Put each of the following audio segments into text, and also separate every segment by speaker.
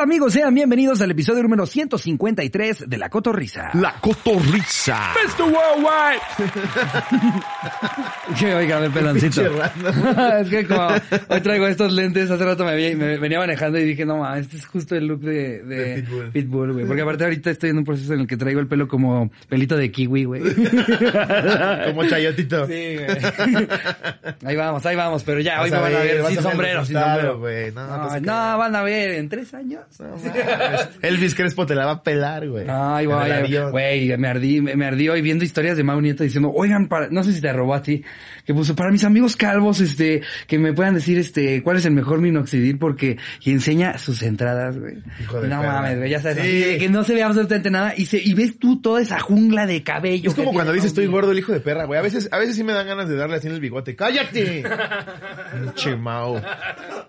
Speaker 1: tal amigos? Sean bienvenidos al episodio número 153 de La Cotorrisa.
Speaker 2: La cotorriza.
Speaker 1: Mr. Worldwide. que oiga, el peloncito. es que como hoy traigo estos lentes, hace rato me, vi- me venía manejando y dije, no ma, este es justo el look de, de,
Speaker 2: De Pitbull.
Speaker 1: Pitbull, güey. Porque aparte ahorita estoy en un proceso en el que traigo el pelo como pelito de kiwi, güey.
Speaker 2: Como chayotito.
Speaker 1: Sí, güey. Ahí vamos, ahí vamos, pero ya, hoy me van a
Speaker 2: ver,
Speaker 1: sin sombrero, sin.
Speaker 2: No,
Speaker 1: No, no,
Speaker 2: que-
Speaker 1: van a ver en tres años.
Speaker 2: Elvis Crespo te la va a pelar, güey.
Speaker 1: Ay, güey, güey, me ardí, me ardí hoy viendo historias de Mau Nieto diciendo, oigan, para, no sé si te robó a ti, que puso, para mis amigos calvos, este, que me puedan decir, este, cuál es el mejor minoxidil porque, y enseña sus entradas, güey.
Speaker 2: Hijo de
Speaker 1: No
Speaker 2: perra.
Speaker 1: mames, güey, ya sabes,
Speaker 2: Sí.
Speaker 1: así de que no se ve absolutamente nada y se, y ves tú toda esa jungla de cabello.
Speaker 2: Es como cuando dices estoy gordo el hijo de perra, güey. A veces, a veces sí me dan ganas de darle así en el bigote. ¡Cállate! Pinche Mau.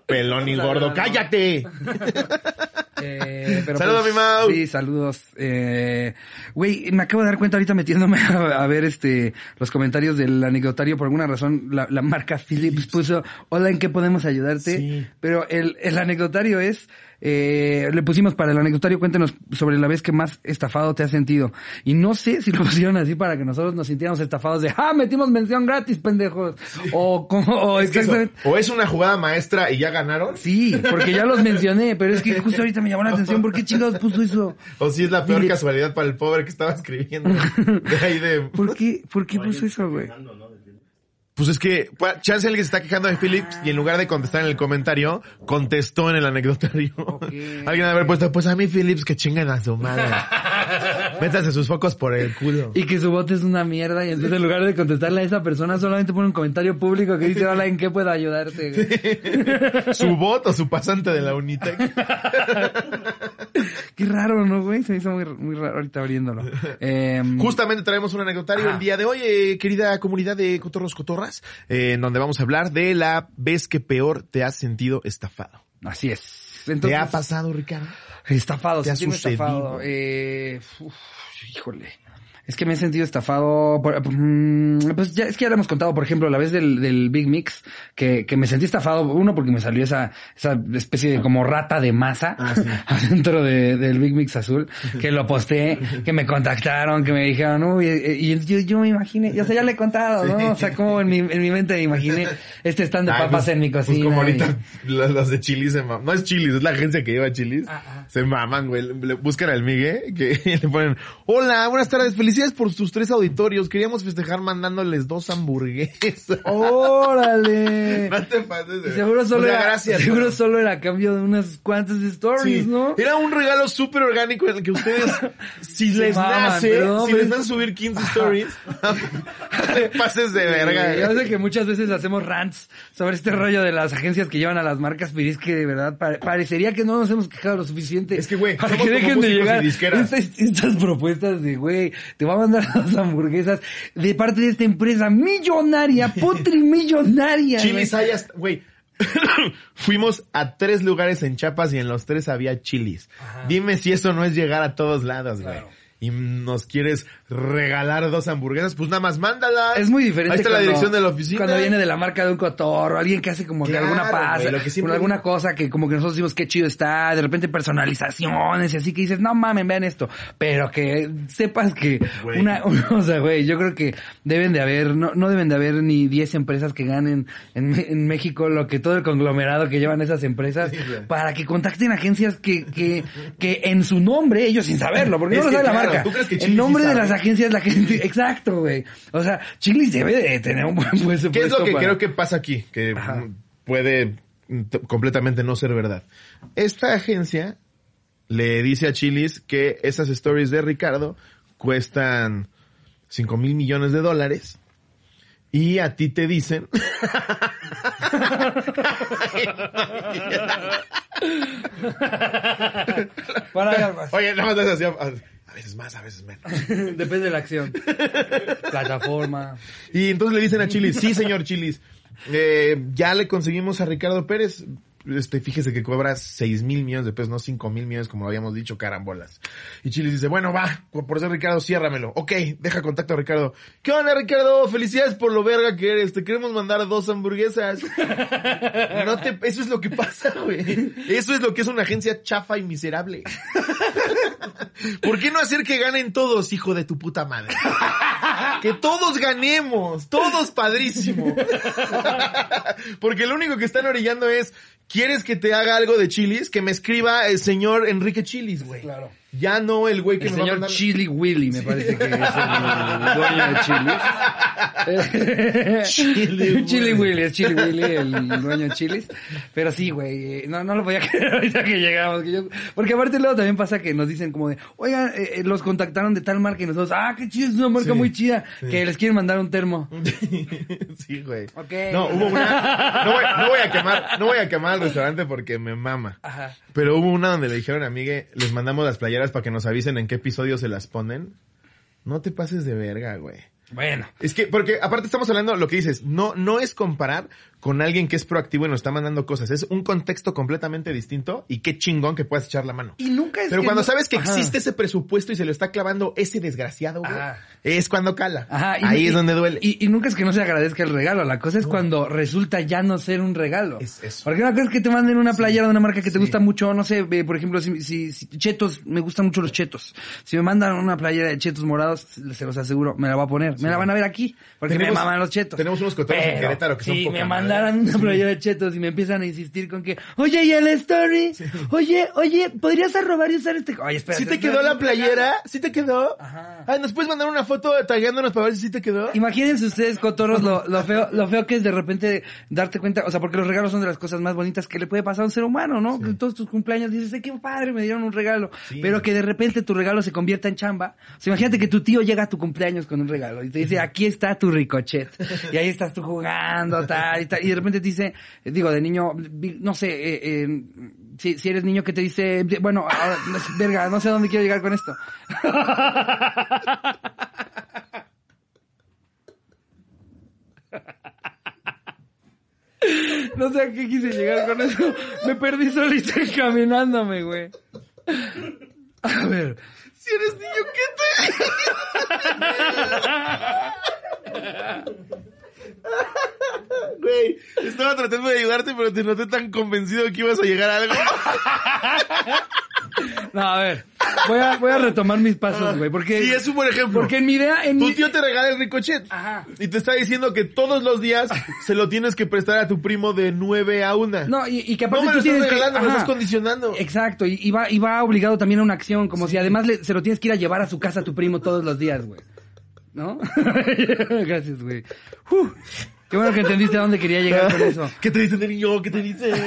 Speaker 2: Pelón y gordo. ¡Cállate!
Speaker 1: Eh, pero
Speaker 2: Saludos, mi Mau.
Speaker 1: Sí, saludos. Eh, güey, me acabo de dar cuenta ahorita metiéndome a, a ver este los comentarios del anecdotario. Por alguna razón, la, la marca Philips puso, hola, ¿en qué podemos ayudarte?
Speaker 2: Sí.
Speaker 1: Pero el, el anecdotario es, eh, le pusimos para el anecdotario, cuéntenos sobre la vez que más estafado te has sentido. Y no sé si lo pusieron así para que nosotros nos sintiéramos estafados de, ah, metimos mención gratis, pendejos. O como, o
Speaker 2: Es que eso,
Speaker 1: exactamente.
Speaker 2: o es una jugada maestra y ya ganaron,
Speaker 1: Sí, porque ya los mencioné, pero es que justo ahorita me llamó la atención. ¿Por qué chingados puso eso?
Speaker 2: o si es la peor
Speaker 1: Dile-
Speaker 2: casualidad para el pobre que estaba escribiendo. De ahí de...
Speaker 1: ¿Por qué, por qué puso eso, güey?
Speaker 2: Pues es que, pa- chance alguien se está quejando de Philips y en lugar de contestar en el comentario, contestó en el anecdotario. alguien ha de haber puesto, pues a mí Philips que chingan a su madre. Métanse sus focos por el culo.
Speaker 1: Y que su voto es una mierda y entonces en lugar de contestarle a esa persona solamente pone un comentario público que dice, hola, ¿en qué puedo ayudarte? güey?"
Speaker 2: su bot o su pasante de la Unitec.
Speaker 1: Qué raro, ¿no, güey? Se hizo muy, muy raro ahorita abriéndolo. Eh,
Speaker 2: Justamente traemos un anecdotario el día de hoy, eh, querida comunidad de Cotorros Cotorras, eh, en donde vamos a hablar de la vez que peor te has sentido estafado.
Speaker 1: así es.
Speaker 2: ¿Te
Speaker 1: Entonces,
Speaker 2: ha pasado, Ricardo?
Speaker 1: Estafado,
Speaker 2: ¿Te ha sucedido?
Speaker 1: estafado. Eh, uf, híjole. Es que me he sentido estafado. por- mm, pues ya, es que ya lo hemos contado, por ejemplo, la vez del, del Big Mix, que, que me sentí estafado. Uno, porque me salió esa, esa especie de como rata de masa
Speaker 2: Ah, sí.
Speaker 1: adentro de- del Big Mix azul, que lo posté, que me contactaron, que me dijeron, uy, eh, y, yo, yo me imaginé, ya sé, ya le he contado, ¿no? O sea, como en mi, en mi mente me imaginé este stand de
Speaker 2: Ay,
Speaker 1: papas
Speaker 2: pues-
Speaker 1: en mi
Speaker 2: pues
Speaker 1: cocina.
Speaker 2: como
Speaker 1: y-
Speaker 2: ahorita las, las de Chilis se maman. No es Chilis, es la agencia que lleva Chilis.
Speaker 1: Ajá.
Speaker 2: Se maman, güey. Buscan al Migue que le ponen, hola, buenas tardes, felicidades por sus tres auditorios. Queríamos festejar mandándoles dos hamburguesas.
Speaker 1: ¡Órale!
Speaker 2: no te pases de...
Speaker 1: Seguro solo era,
Speaker 2: gracias.
Speaker 1: seguro
Speaker 2: pero-
Speaker 1: solo era a cambio de unas cuantas stories,
Speaker 2: Sí.
Speaker 1: ¿no?
Speaker 2: Era un regalo súper orgánico en el que ustedes, si les
Speaker 1: maman,
Speaker 2: nace,
Speaker 1: pero,
Speaker 2: si les van a subir 15 stories, pases de verga.
Speaker 1: Ya sé que muchas veces hacemos rants sobre este rollo de las agencias que llevan a las marcas, pero es que de verdad pare- parecería que no nos hemos quejado lo suficiente.
Speaker 2: Es que, güey,
Speaker 1: para que dejen de llegar estas, estas propuestas de, güey, te va a mandar las hamburguesas de parte de esta empresa millonaria, putrimillonaria. güey.
Speaker 2: Chilis hay hasta, güey. Fuimos a tres lugares en Chiapas y en los tres había chilis. Dime si eso no es llegar a todos lados, güey.
Speaker 1: Claro.
Speaker 2: Y nos quieres regalar dos hamburguesas, pues nada más mándalas.
Speaker 1: Es muy diferente.
Speaker 2: Ahí está la dirección de la oficina.
Speaker 1: Cuando viene de la marca de un cotorro, alguien que hace como que
Speaker 2: Claro,
Speaker 1: alguna pasa,
Speaker 2: güey, lo que siempre-
Speaker 1: alguna cosa que como que nosotros decimos qué chido está, de repente personalizaciones y así que dices, no mamen, vean esto. Pero que sepas que
Speaker 2: Güey.
Speaker 1: una, o sea, güey, yo creo que deben de haber, no, no deben de haber ni 10 empresas que ganen en, México lo que todo el conglomerado que llevan esas empresas
Speaker 2: Sí,
Speaker 1: para que contacten agencias que, que, que en su nombre, ellos sin saberlo, porque
Speaker 2: Es
Speaker 1: no lo sabe la
Speaker 2: claro,
Speaker 1: marca.
Speaker 2: ¿tú crees que
Speaker 1: en nombre
Speaker 2: sí
Speaker 1: de las agencias la gente, exacto, güey. O sea, Chilis debe de tener un buen presupuesto.
Speaker 2: ¿Qué es lo que
Speaker 1: para-
Speaker 2: creo que pasa aquí? Que
Speaker 1: Ajá.
Speaker 2: puede completamente no ser verdad. Esta agencia le dice a Chilis que esas stories de Ricardo cuestan 5 mil millones de dólares y a ti te dicen...
Speaker 1: Para,
Speaker 2: Oye, nada más así, a, veces más, a veces menos.
Speaker 1: Depende de la acción. Plataforma.
Speaker 2: Y entonces le dicen a Chilis, sí señor Chilis, eh, ya le conseguimos a Ricardo Pérez, este, fíjese que cobra 6 mil millones de pesos, no 5 mil millones como lo habíamos dicho, carambolas. Y Chilis dice, bueno, va, por ser Ricardo, ciérramelo. Ok, deja contacto a Ricardo. ¿Qué onda, Ricardo? Felicidades por lo verga que eres. Te queremos mandar dos hamburguesas. no te, eso es lo que pasa, güey. Eso es lo que es una agencia chafa y miserable. ¿Por qué no hacer que ganen todos, hijo de tu puta madre? que todos ganemos, todos padrísimo. Porque lo único que están orillando es, ¿quieres que te haga algo de chilis? Que me escriba el señor Enrique Chilis, güey.
Speaker 1: Claro.
Speaker 2: Ya no el güey que
Speaker 1: El
Speaker 2: me va a
Speaker 1: señor
Speaker 2: mandar...
Speaker 1: Chili Willy, me parece que es el dueño de Chilis.
Speaker 2: Chili
Speaker 1: Chili
Speaker 2: Willy.
Speaker 1: Es Chili Willy, el dueño de Chilis. Pero sí, güey, eh, no, no lo voy a creer ahorita que llegamos. que yo- porque aparte luego también pasa que nos dicen como de, oigan, eh, eh, los contactaron de tal marca y nosotros, ah, qué chido, es una marca
Speaker 2: Sí,
Speaker 1: muy chida,
Speaker 2: sí.
Speaker 1: que les quieren mandar un termo.
Speaker 2: sí, güey.
Speaker 1: Ok.
Speaker 2: No, hubo una... No voy, no voy a quemar, no voy a quemar el restaurante porque me mama.
Speaker 1: Ajá.
Speaker 2: Pero hubo una donde le dijeron a Migue, les mandamos las playeras para que nos avisen en qué episodio se las ponen. No te pases de verga, güey.
Speaker 1: Bueno.
Speaker 2: Es que, porque aparte estamos hablando, lo que dices, no, no es comparar con alguien que es proactivo y nos está mandando cosas. Es un contexto completamente distinto y qué chingón que puedas echar la mano.
Speaker 1: Y nunca es
Speaker 2: Pero
Speaker 1: que
Speaker 2: cuando
Speaker 1: no-
Speaker 2: sabes que
Speaker 1: Ajá.
Speaker 2: existe ese presupuesto y se lo está clavando ese desgraciado, güey, es cuando cala.
Speaker 1: Ajá, y-
Speaker 2: Ahí
Speaker 1: y-
Speaker 2: es donde duele.
Speaker 1: Y, y nunca es que no se agradezca el regalo, la cosa es cuando resulta ya no ser un regalo.
Speaker 2: Es eso.
Speaker 1: Porque una cosa es que te manden una playera de una marca que te
Speaker 2: Sí.
Speaker 1: gusta mucho, no sé, eh, por ejemplo, si, si, si- chetos, me gustan mucho los chetos. Si me mandan una playera de chetos morados, se los aseguro, me la voy a poner, me la van a ver aquí, porque
Speaker 2: Tenemos-
Speaker 1: me maman los chetos.
Speaker 2: tenemos unos cotorros en Querétaro que son poca
Speaker 1: me
Speaker 2: madre.
Speaker 1: mandaran una playera de chetos y me empiezan a insistir con que, oye, ¿y el story? Oye, oye, ¿podrías arrobar y usar este? Oye, espérate.
Speaker 2: ¿Sí te quedó la playera? ¿Sí te quedó?
Speaker 1: Ajá.
Speaker 2: Ah, ¿nos puedes mandar una foto tagueándonos para ver si sí te quedó?
Speaker 1: Imagínense ustedes, cotorros, lo, lo feo, lo feo que es de repente darte cuenta, o sea, porque los regalos son de las cosas más bonitas que le puede pasar a un ser humano, ¿no? Que todos tus cumpleaños dices, "Ay, qué padre, me dieron un regalo.
Speaker 2: Sí.
Speaker 1: Pero que de repente tu regalo se convierta en chamba. O sea, imagínate que tu tío llega a tu cumpleaños con un regalo y te dice, aquí está tu ricochet. Y ahí estás tú jugando, tal, y tal. Y de repente te dice, digo, de niño, no sé, eh, eh, si, si eres niño que te dice, bueno, ahora, no sé, verga, no sé a dónde quiero llegar con esto. No sé a qué quise llegar con eso. Me perdí solito encaminándome, güey. A ver.
Speaker 2: Si eres niño, ¿qué te...? Güey, estaba tratando de ayudarte, pero te noté tan convencido que ibas a llegar a algo.
Speaker 1: No, a ver. Voy a, voy a retomar mis pasos, güey. Porque.
Speaker 2: Sí, es un buen ejemplo.
Speaker 1: Porque en mi idea. En
Speaker 2: Tu
Speaker 1: mi-
Speaker 2: tío te regala el ricochet.
Speaker 1: Ajá.
Speaker 2: Y te está diciendo que todos los días se lo tienes que prestar a tu primo de 9 a 1.
Speaker 1: No, y, y que aparte
Speaker 2: No me
Speaker 1: tú
Speaker 2: estás
Speaker 1: que-
Speaker 2: regalando, me estás condicionando.
Speaker 1: Exacto, y, y va, y va obligado también a una acción, como si además le- se lo tienes que ir a llevar a su casa a tu primo todos los días, güey. ¿No? Gracias, güey. Qué bueno que entendiste a dónde quería llegar con eso.
Speaker 2: ¿Qué te dicen de niño? ¿Qué te dicen?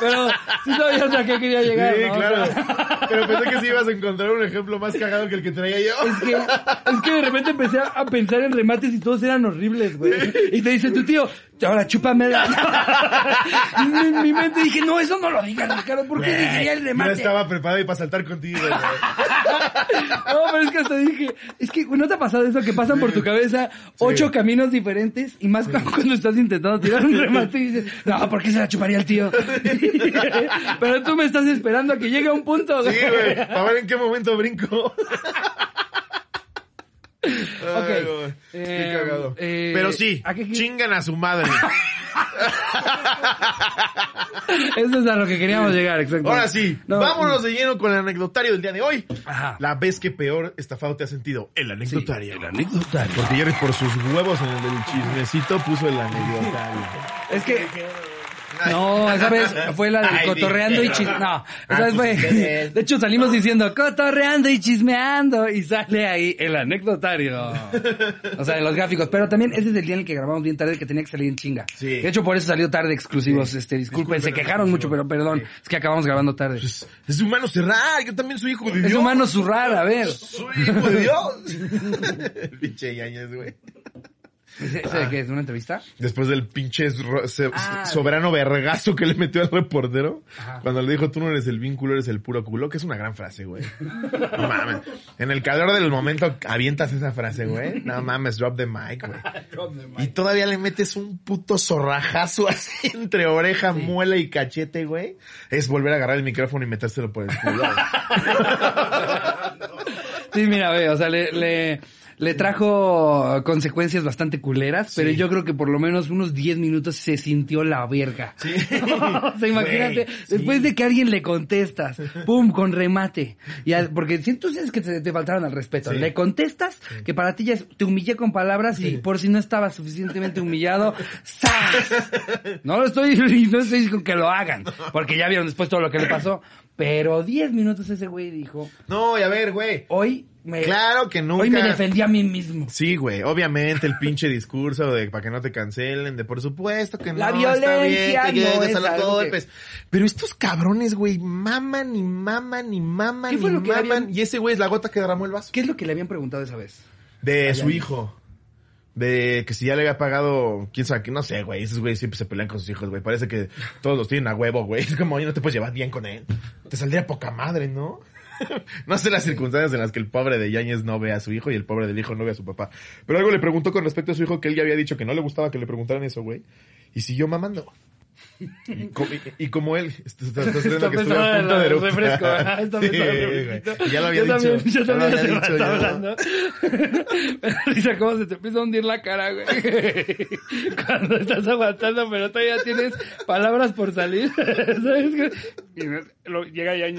Speaker 1: Pero sí sabías a qué quería llegar,
Speaker 2: sí,
Speaker 1: ¿no?
Speaker 2: claro.
Speaker 1: O sea,
Speaker 2: Pero pensé que sí ibas a encontrar un ejemplo más cagado que el que traía yo.
Speaker 1: Es que, es que de repente empecé a pensar en remates y todos eran horribles, güey. Y te dice tu tío, ahora chúpame en mi, en mi mente dije, no, eso no lo digas, Ricardo, ¿por qué diría el
Speaker 2: Yo
Speaker 1: remate?
Speaker 2: estaba preparado y para saltar contigo, güey.
Speaker 1: No, pero es que hasta dije, es que ¿no te ha pasado eso que pasan por tu cabeza ocho caminos diferentes y más cu- cuando estás intentando tirar un remate y dices, no, ¿por qué se la chuparía el tío? Pero tú me estás esperando a que llegue a un punto.
Speaker 2: Sí, güey. Para ver en qué momento brinco.
Speaker 1: Ok.
Speaker 2: Ay, güey.
Speaker 1: Eh,
Speaker 2: Qué cagado.
Speaker 1: eh,
Speaker 2: Pero sí,
Speaker 1: ¿a qué-
Speaker 2: chingan a su madre.
Speaker 1: Eso es a lo que queríamos llegar, exacto.
Speaker 2: Ahora sí,
Speaker 1: No,
Speaker 2: vámonos de lleno con el anecdotario del día de hoy.
Speaker 1: Ajá.
Speaker 2: La vez que peor estafado te has sentido. El anecdotario.
Speaker 1: el anecdotario.
Speaker 2: Porque Jerry por sus huevos en el del chismecito puso el anecdotario.
Speaker 1: Es que... No, esa vez fue la del
Speaker 2: Ay,
Speaker 1: cotorreando y chismeando. No,
Speaker 2: Ah,
Speaker 1: esa vez
Speaker 2: pues
Speaker 1: fue... De hecho salimos diciendo cotorreando y chismeando y sale ahí el anecdotario. O sea, de los gráficos. Pero también ese es el día en el que grabamos bien tarde que tenía que salir en chinga.
Speaker 2: Sí.
Speaker 1: De hecho por eso salió tarde exclusivos.
Speaker 2: Sí.
Speaker 1: Este, disculpen, se quejaron mucho, pero perdón. Es que acabamos grabando tarde.
Speaker 2: Pues, es humano cerrar, yo también soy hijo de Dios.
Speaker 1: Es humano zurrar, a ver.
Speaker 2: Soy hijo de Dios. Pinche Yañez, güey.
Speaker 1: ¿Ese, ese de qué es? ¿Una entrevista?
Speaker 2: Después del pinche
Speaker 1: Ah,
Speaker 2: soberano vergazo que le metió al reportero.
Speaker 1: Ajá.
Speaker 2: Cuando le dijo, tú no eres el vínculo, eres el puro culo, que es una gran frase, güey. No mames. En el calor del momento avientas esa frase, güey. No mames, drop the mic, güey. Y todavía le metes un puto zorrajazo así entre oreja, muela y cachete, güey. Es volver a agarrar el micrófono y metérselo por el culo. güey.
Speaker 1: Sí, mira, ve, o sea, le, le, le trajo consecuencias bastante culeras, pero
Speaker 2: Sí.
Speaker 1: yo creo que por lo menos unos 10 minutos se sintió la verga.
Speaker 2: Sí.
Speaker 1: o sea, imagínate, después
Speaker 2: sí.
Speaker 1: de que alguien le contestas, pum, con remate. Y porque si tú sabes que te, te faltaron al respeto, le contestas que para ti ya es- te humillé con palabras y por si no estabas suficientemente humillado, ¡zas! No lo estoy, no estoy diciendo que lo hagan, porque ya vieron después todo lo que le pasó. Pero 10 minutos ese güey dijo,
Speaker 2: No, y a ver, güey.
Speaker 1: hoy me,
Speaker 2: Claro que nunca.
Speaker 1: hoy me defendí a mí mismo.
Speaker 2: Sí, güey, obviamente el pinche discurso de para que no te cancelen, de por supuesto que no,
Speaker 1: La
Speaker 2: está bien,
Speaker 1: violencia
Speaker 2: que llegues
Speaker 1: no
Speaker 2: a los
Speaker 1: que-.
Speaker 2: Pero estos cabrones, güey, maman y maman y maman
Speaker 1: ¿Qué
Speaker 2: y
Speaker 1: fue lo que
Speaker 2: maman.
Speaker 1: habían-
Speaker 2: Y ese güey es la gota que derramó el vaso.
Speaker 1: ¿Qué es lo que le habían preguntado esa vez?
Speaker 2: De
Speaker 1: Allá
Speaker 2: su hijo. De que si ya le había pagado, quién sabe, no sé, güey. Esos güeyes siempre se pelean con sus hijos, güey. Parece que todos los tienen a huevo, güey. Es como, oye, no te puedes llevar bien con él. Te saldría poca madre, ¿no? no sé las circunstancias en las que el pobre de Yáñez no ve a su hijo y el pobre del hijo no ve a su papá. Pero algo le preguntó con respecto a su hijo que él ya había dicho que no le gustaba que le preguntaran eso, güey. Y siguió mamando. Y, co- y- y como él, está, está- está
Speaker 1: Está
Speaker 2: que estuve a punto de
Speaker 1: refresco, ajá, está
Speaker 2: Sí. Y Ya lo había
Speaker 1: yo
Speaker 2: dicho.
Speaker 1: También, yo
Speaker 2: ya lo
Speaker 1: también
Speaker 2: había dicho yo.
Speaker 1: hablando. Da risa cómo se te empieza a hundir la cara, güey. Cuando estás aguantando, pero todavía tienes palabras por salir. ¿Sabes? Y lo- llega ya y...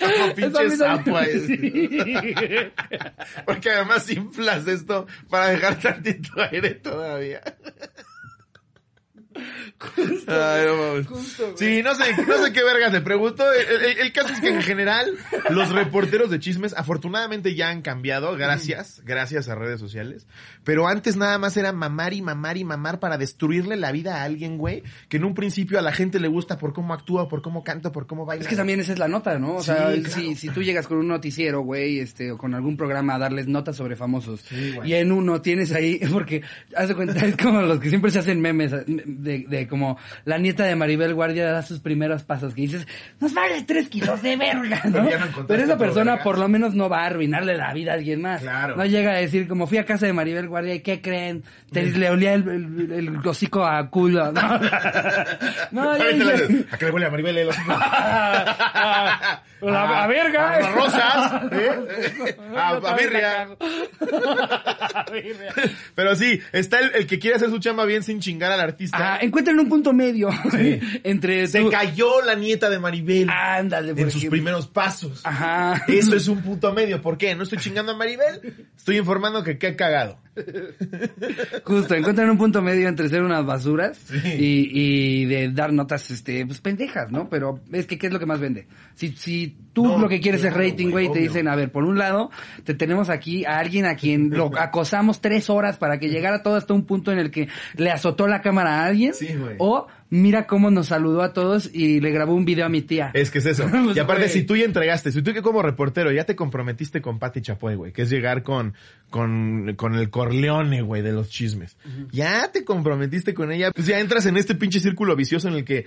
Speaker 2: Como pinche sapo ahí.
Speaker 1: Sí.
Speaker 2: Porque además inflas esto para dejar tantito aire todavía. Ay, no mames.
Speaker 1: Justo, güey.
Speaker 2: Sí, no sé, no sé qué vergas le pregunto. El, el- el caso es que en general los reporteros de chismes afortunadamente ya han cambiado, gracias, gracias a redes sociales. Pero antes nada más era mamar y mamar y mamar para destruirle la vida a alguien, güey, que en un principio a la gente le gusta por cómo actúa, por cómo canta, por cómo baila.
Speaker 1: Es que también esa es la nota, ¿no? O sea,
Speaker 2: Sí, claro.
Speaker 1: si, si tú llegas con un noticiero, güey, este, o con algún programa a darles notas sobre famosos,
Speaker 2: Sí,
Speaker 1: y en uno tienes ahí, porque, haz de cuenta, es como los que siempre se hacen memes de, de como la nieta de Maribel Guardia da sus primeros pasos, que dices, nos vale tres kilos de verga, ¿no?
Speaker 2: Pero ya no encontraste
Speaker 1: Pero esa persona
Speaker 2: verga.
Speaker 1: por lo menos no va a arruinarle la vida a alguien más.
Speaker 2: Claro.
Speaker 1: No llega a decir, como fui a casa de Maribel Guardia, ¿y qué creen? Te, le olía el, el, el hocico a culo, ¿no? no,
Speaker 2: dices, ¿A qué le huele a Maribel el hocico?
Speaker 1: a, a, a verga.
Speaker 2: A, rosas. ¿eh? A. A birria. Pero sí, está el, el que quiere hacer su chamba bien sin chingar al artista.
Speaker 1: Ah, encuentran un punto medio entre
Speaker 2: Se
Speaker 1: tú-
Speaker 2: cayó la nieta de Maribel
Speaker 1: Ándale,
Speaker 2: en sus primeros pasos.
Speaker 1: Ajá.
Speaker 2: Eso es un punto medio. ¿Por qué? No estoy chingando a Maribel. Estoy informando que qué cagado.
Speaker 1: Justo, encuentran un punto medio entre ser unas basuras
Speaker 2: Sí.
Speaker 1: y, y de dar notas, este, pues pendejas, ¿no? Pero es que, ¿qué es lo que más vende? Si, si tú
Speaker 2: No,
Speaker 1: lo que quieres
Speaker 2: claro,
Speaker 1: es rating,
Speaker 2: güey,
Speaker 1: te dicen, a ver, por un lado, te tenemos aquí a alguien a quien lo acosamos tres horas para que llegara todo hasta un punto en el que le azotó la cámara a alguien.
Speaker 2: Sí, güey.
Speaker 1: O mira cómo nos saludó a todos y le grabó un video a mi tía.
Speaker 2: Es que es eso.
Speaker 1: Pues,
Speaker 2: Y aparte,
Speaker 1: güey.
Speaker 2: si tú ya entregaste, si tú que como reportero ya te comprometiste con Pati Chapoy, güey, que es llegar con, con, con el Corleone, güey, de los chismes. Ya te comprometiste con ella, pues ya entras en este pinche círculo vicioso en el que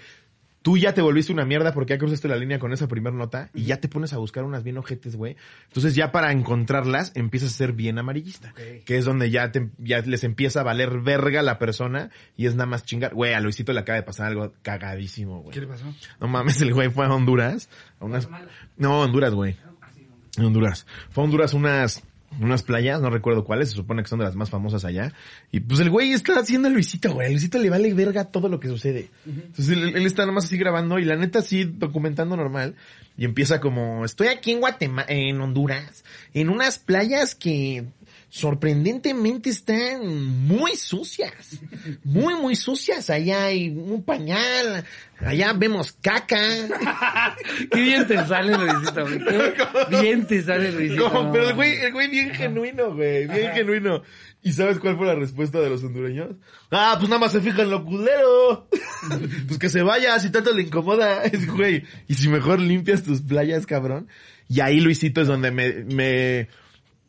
Speaker 2: tú ya te volviste una mierda porque ya cruzaste la línea con esa primer nota y ya te pones a buscar unas bien ojetes, güey. Entonces ya para encontrarlas empiezas a ser bien amarillista.
Speaker 1: Ok.
Speaker 2: Que es donde ya te, ya les empieza a valer verga la persona y es nada más chingar. Güey, a Luisito le acaba de pasar algo cagadísimo, güey.
Speaker 1: ¿Qué le pasó?
Speaker 2: No mames, el güey fue a Honduras. A unas... No, Honduras, güey. En Honduras. Fue a Honduras unas, unas playas, no recuerdo cuáles, se supone que son de las más famosas allá. Y pues el güey está haciendo a Luisito, güey. A Luisito le vale verga todo lo que sucede. Entonces él, él está nomás así grabando y la neta sí documentando normal. Y empieza como, estoy aquí en Guatemala, en Honduras, en unas playas que sorprendentemente están muy sucias. Muy, muy sucias. Allá hay un pañal. Allá vemos caca.
Speaker 1: Qué bien te sale Luisito, güey. Qué bien te sale Luisito.
Speaker 2: Como, pero el güey, el güey bien genuino, güey, bien genuino. ¿Y sabes cuál fue la respuesta de los hondureños? Ah, pues nada más se fija en lo culero. pues que se vaya, si tanto le incomoda. Es, güey, y si mejor limpias tus playas, cabrón. Y ahí Luisito es donde me, me,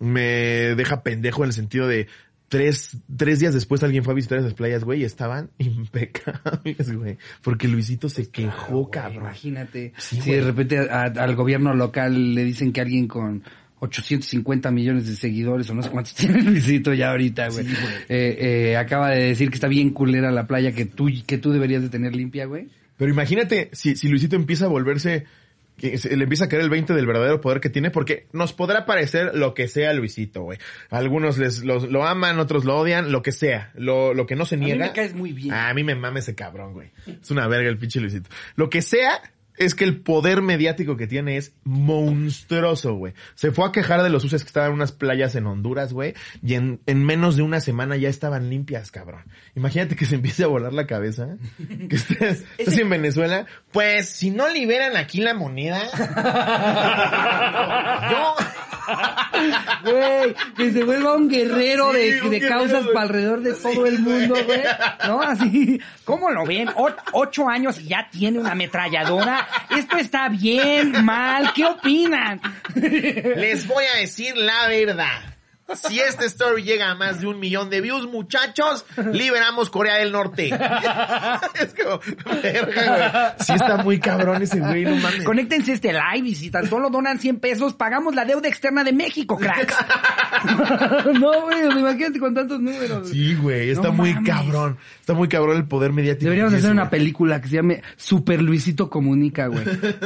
Speaker 2: me deja pendejo en el sentido de tres, tres días después alguien fue a visitar esas playas, güey, y estaban impecables, güey. Porque Luisito se quejó,
Speaker 1: Güey,
Speaker 2: cabrón.
Speaker 1: Imagínate
Speaker 2: Sí,
Speaker 1: si
Speaker 2: güey.
Speaker 1: de repente a- al gobierno local le dicen que alguien con 850 millones de seguidores o no sé cuántos tiene Luisito ya ahorita, güey.
Speaker 2: Sí, güey.
Speaker 1: eh, eh, acaba de decir que está bien culera la playa que tú, que tú deberías de tener limpia, güey.
Speaker 2: Pero imagínate si, si Luisito empieza a volverse, que se- le empieza a caer el 20 del verdadero poder que tiene, porque nos podrá parecer lo que sea Luisito, güey. Algunos les, los- lo aman, otros lo odian, lo que sea. Lo, lo que no se
Speaker 1: A mí
Speaker 2: niega.
Speaker 1: me caes muy bien.
Speaker 2: A mí me mame ese cabrón, güey. Es una verga el pinche Luisito. Lo que sea es que el poder mediático que tiene es monstruoso, güey. Se fue a quejar de los sucias que estaban en unas playas en Honduras, güey, y en, en menos de una semana ya estaban limpias, cabrón. Imagínate que se empiece a volar la cabeza, que estés, estés en Venezuela, pues si no liberan aquí la moneda, yo...
Speaker 1: Güey, que se vuelva un guerrero
Speaker 2: Sí,
Speaker 1: de,
Speaker 2: un
Speaker 1: de
Speaker 2: guerrero,
Speaker 1: causas para alrededor de todo el mundo, güey. ¿No? Así. ¿Cómo lo ven? O- ocho años y ya tiene una ametralladora. Esto está bien, mal. ¿Qué opinan?
Speaker 2: Les voy a decir la verdad. Si este story llega a más de un millón de views, muchachos, liberamos Corea del Norte. es como, verga, güey. Sí está muy cabrón ese güey, no mames.
Speaker 1: Conéctense este live y si tan solo donan 100 pesos, pagamos la deuda externa de México, cracks. no, güey, imagínate con tantos números.
Speaker 2: Sí, güey, está
Speaker 1: No
Speaker 2: muy
Speaker 1: mames.
Speaker 2: cabrón. Está muy cabrón el poder mediático.
Speaker 1: Deberíamos hacer una
Speaker 2: güey.
Speaker 1: película que se llame Super Luisito Comunica, güey.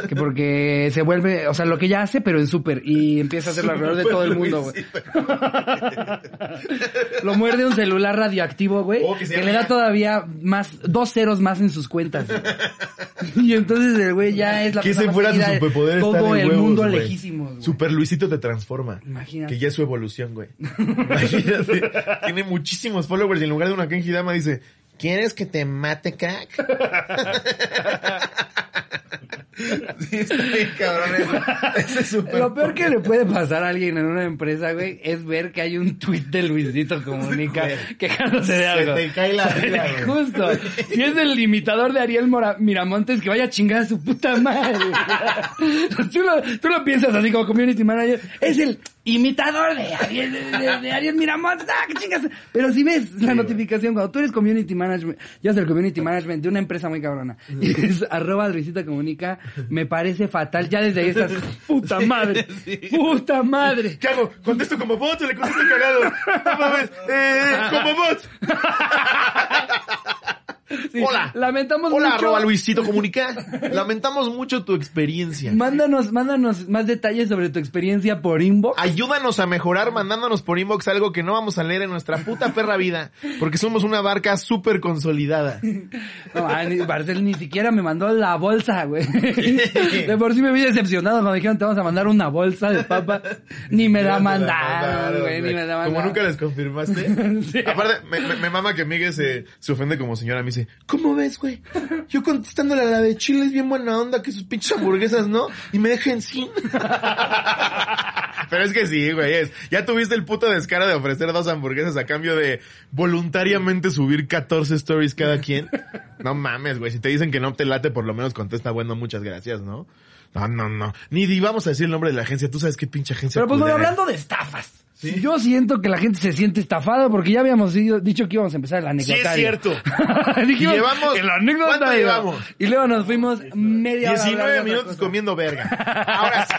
Speaker 1: Que porque se vuelve, o sea, lo que ya hace, pero en super. Y empieza a hacerlo alrededor de todo el mundo, güey. Lo muerde un celular radioactivo, güey.
Speaker 2: Oh, que
Speaker 1: le da todavía más, dos ceros más en sus cuentas. Y entonces el güey ya es la
Speaker 2: Que ese fuera su superpoder
Speaker 1: Todo
Speaker 2: de
Speaker 1: el
Speaker 2: huevos,
Speaker 1: mundo
Speaker 2: güey.
Speaker 1: lejísimos, güey.
Speaker 2: Super Luisito te transforma.
Speaker 1: Imagínate.
Speaker 2: Que ya es su evolución, güey. Imagínate. Tiene muchísimos followers y en lugar de una Kenji Dama dice, ¿quieres que te mate, crack? Sí, está bien cabrón eso. Ese es super
Speaker 1: Lo peor que le puede pasar a alguien en una empresa, güey, es ver que hay un tuit de Luisito Comunica
Speaker 2: güey.
Speaker 1: quejándose de
Speaker 2: Se
Speaker 1: algo.
Speaker 2: te cae la vida, güey.
Speaker 1: Justo. Si es el imitador de Ariel Mora- Miramontes, que vaya a chingar a su puta madre. tú, lo, tú lo piensas así como community manager. Es el imitador de Ariel, de, de- de Ariel Miramontes. ¡Ah, qué chingas! Pero si ves la notificación, cuando tú eres community management, ya es el community management de una empresa muy cabrona, y es arroba Luisito Comunica, me parece fatal. Ya desde ahí estás, puta madre, puta madre.
Speaker 2: ¿Qué hago? ¿Contesto como bot o le contesto cagado? No mames. Eh, como bot.
Speaker 1: Sí,
Speaker 2: Hola.
Speaker 1: Lamentamos
Speaker 2: Hola,
Speaker 1: mucho.
Speaker 2: arroba Luisito Comunica. Lamentamos mucho tu experiencia.
Speaker 1: Mándanos, mándanos más detalles sobre tu experiencia por inbox.
Speaker 2: Ayúdanos a mejorar mandándonos por inbox algo que no vamos a leer en nuestra puta perra vida. Porque somos una barca súper consolidada.
Speaker 1: No, ni, Barcel ni siquiera me mandó la bolsa, güey. De por sí me vi decepcionado cuando dijeron te vamos a mandar una bolsa de papa. Ni me la mandaron, güey, ni me la mandaron.
Speaker 2: Como nunca les confirmaste.
Speaker 1: Sí.
Speaker 2: Aparte, me, me- me mama que Miguel se, se ofende como señora. Me dice, ¿cómo ves, güey? Yo contestándole a la de Chile es bien buena onda que sus pinches hamburguesas, ¿no? Y me dejen sin. Pero es que sí, güey, es. Ya tuviste el puto descaro de ofrecer dos hamburguesas a cambio de voluntariamente subir 14 stories cada quien. No mames, güey. Si te dicen que no te late, por lo menos contesta, bueno, muchas gracias, ¿no? No, no, no. Ni di- vamos a decir el nombre de la agencia. Tú sabes qué pinche agencia.
Speaker 1: Pero pues bueno, hablando de estafas. Yo siento que la gente se siente estafada porque ya habíamos ido- dicho que íbamos a empezar el
Speaker 2: Sí,
Speaker 1: anecdotario.
Speaker 2: es cierto.
Speaker 1: Dijimos,
Speaker 2: llevamos-
Speaker 1: el anecdotario.
Speaker 2: ¿cuánto llevamos?
Speaker 1: Y luego nos fuimos media hora. hablando de
Speaker 2: 19
Speaker 1: otra
Speaker 2: minutos comiendo verga. Ahora sí.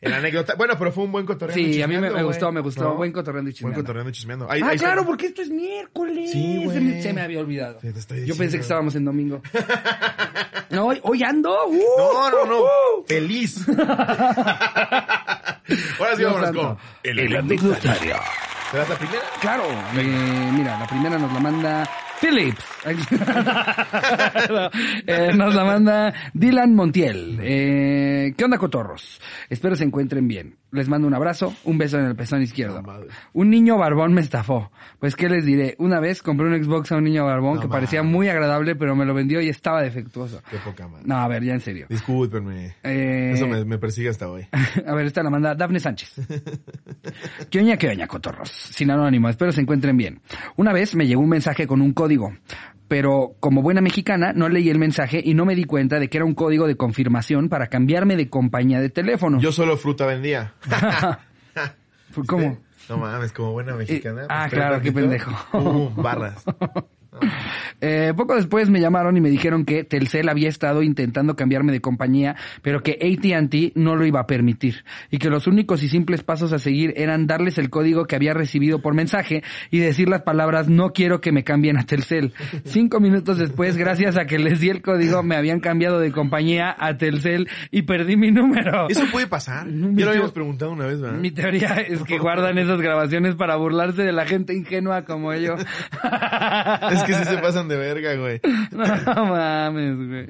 Speaker 2: El anécdota. Bueno, pero fue un buen cotorreo.
Speaker 1: Sí, a mí me, me gustó, me gustó. Buen cotorreando y
Speaker 2: Buen
Speaker 1: chismeando.
Speaker 2: cotorreando y chismeando. Ahí-
Speaker 1: Ah,
Speaker 2: ahí
Speaker 1: claro, porque esto es miércoles.
Speaker 2: Sí.
Speaker 1: Se me, se me había olvidado.
Speaker 2: Sí,
Speaker 1: Yo
Speaker 2: diciendo.
Speaker 1: pensé que estábamos en domingo. no, hoy, ando. uh,
Speaker 2: No, no, no.
Speaker 1: uh, uh.
Speaker 2: Feliz. Ahora sí
Speaker 1: Dios
Speaker 2: vámonos
Speaker 1: santo.
Speaker 2: con
Speaker 1: El anecdotario.
Speaker 2: ¿Te das la primera?
Speaker 1: Claro, eh, mira, la primera nos la manda Philips. Eh, nos la manda Dylan Montiel. Eh, ¿Qué onda, cotorros? Espero se encuentren bien. Les mando un abrazo, un beso en el pezón izquierdo.
Speaker 2: No.
Speaker 1: Un niño barbón me estafó. Pues, ¿qué les diré? Una vez compré un Xbox a un niño barbón
Speaker 2: No,
Speaker 1: que parecía muy agradable, pero me lo vendió y estaba defectuoso.
Speaker 2: Qué poca madre.
Speaker 1: No, a ver, ya en serio.
Speaker 2: Discúlpenme.
Speaker 1: Eh,
Speaker 2: Eso me, me persigue hasta hoy.
Speaker 1: a ver, esta la manda Dafne Sánchez. ¿Qué oña, qué oña, cotorros? Sin anónimo, espero se encuentren bien. Una vez me llegó un mensaje con un código, pero como buena mexicana no leí el mensaje y no me di cuenta de que era un código de confirmación para cambiarme de compañía de teléfono.
Speaker 2: Yo solo fruta vendía.
Speaker 1: Como,
Speaker 2: No mames, como buena mexicana.
Speaker 1: ah,
Speaker 2: pues,
Speaker 1: claro, qué pendejo.
Speaker 2: Uh, barras.
Speaker 1: Eh, poco después me llamaron y me dijeron que Telcel había estado intentando cambiarme de compañía, pero que AT&T no lo iba a permitir y que los únicos y simples pasos a seguir eran darles el código que había recibido por mensaje y decir las palabras no quiero que me cambien a Telcel. Cinco minutos después, gracias a que les di el código, me habían cambiado de compañía a Telcel y perdí mi número.
Speaker 2: Eso puede pasar.
Speaker 1: Mi
Speaker 2: Ya lo habíamos preguntado una vez, ¿verdad?
Speaker 1: Mi teoría es que guardan esas grabaciones para burlarse de la gente ingenua como yo.
Speaker 2: Es que sí se pasan de verga, güey.
Speaker 1: No mames, güey.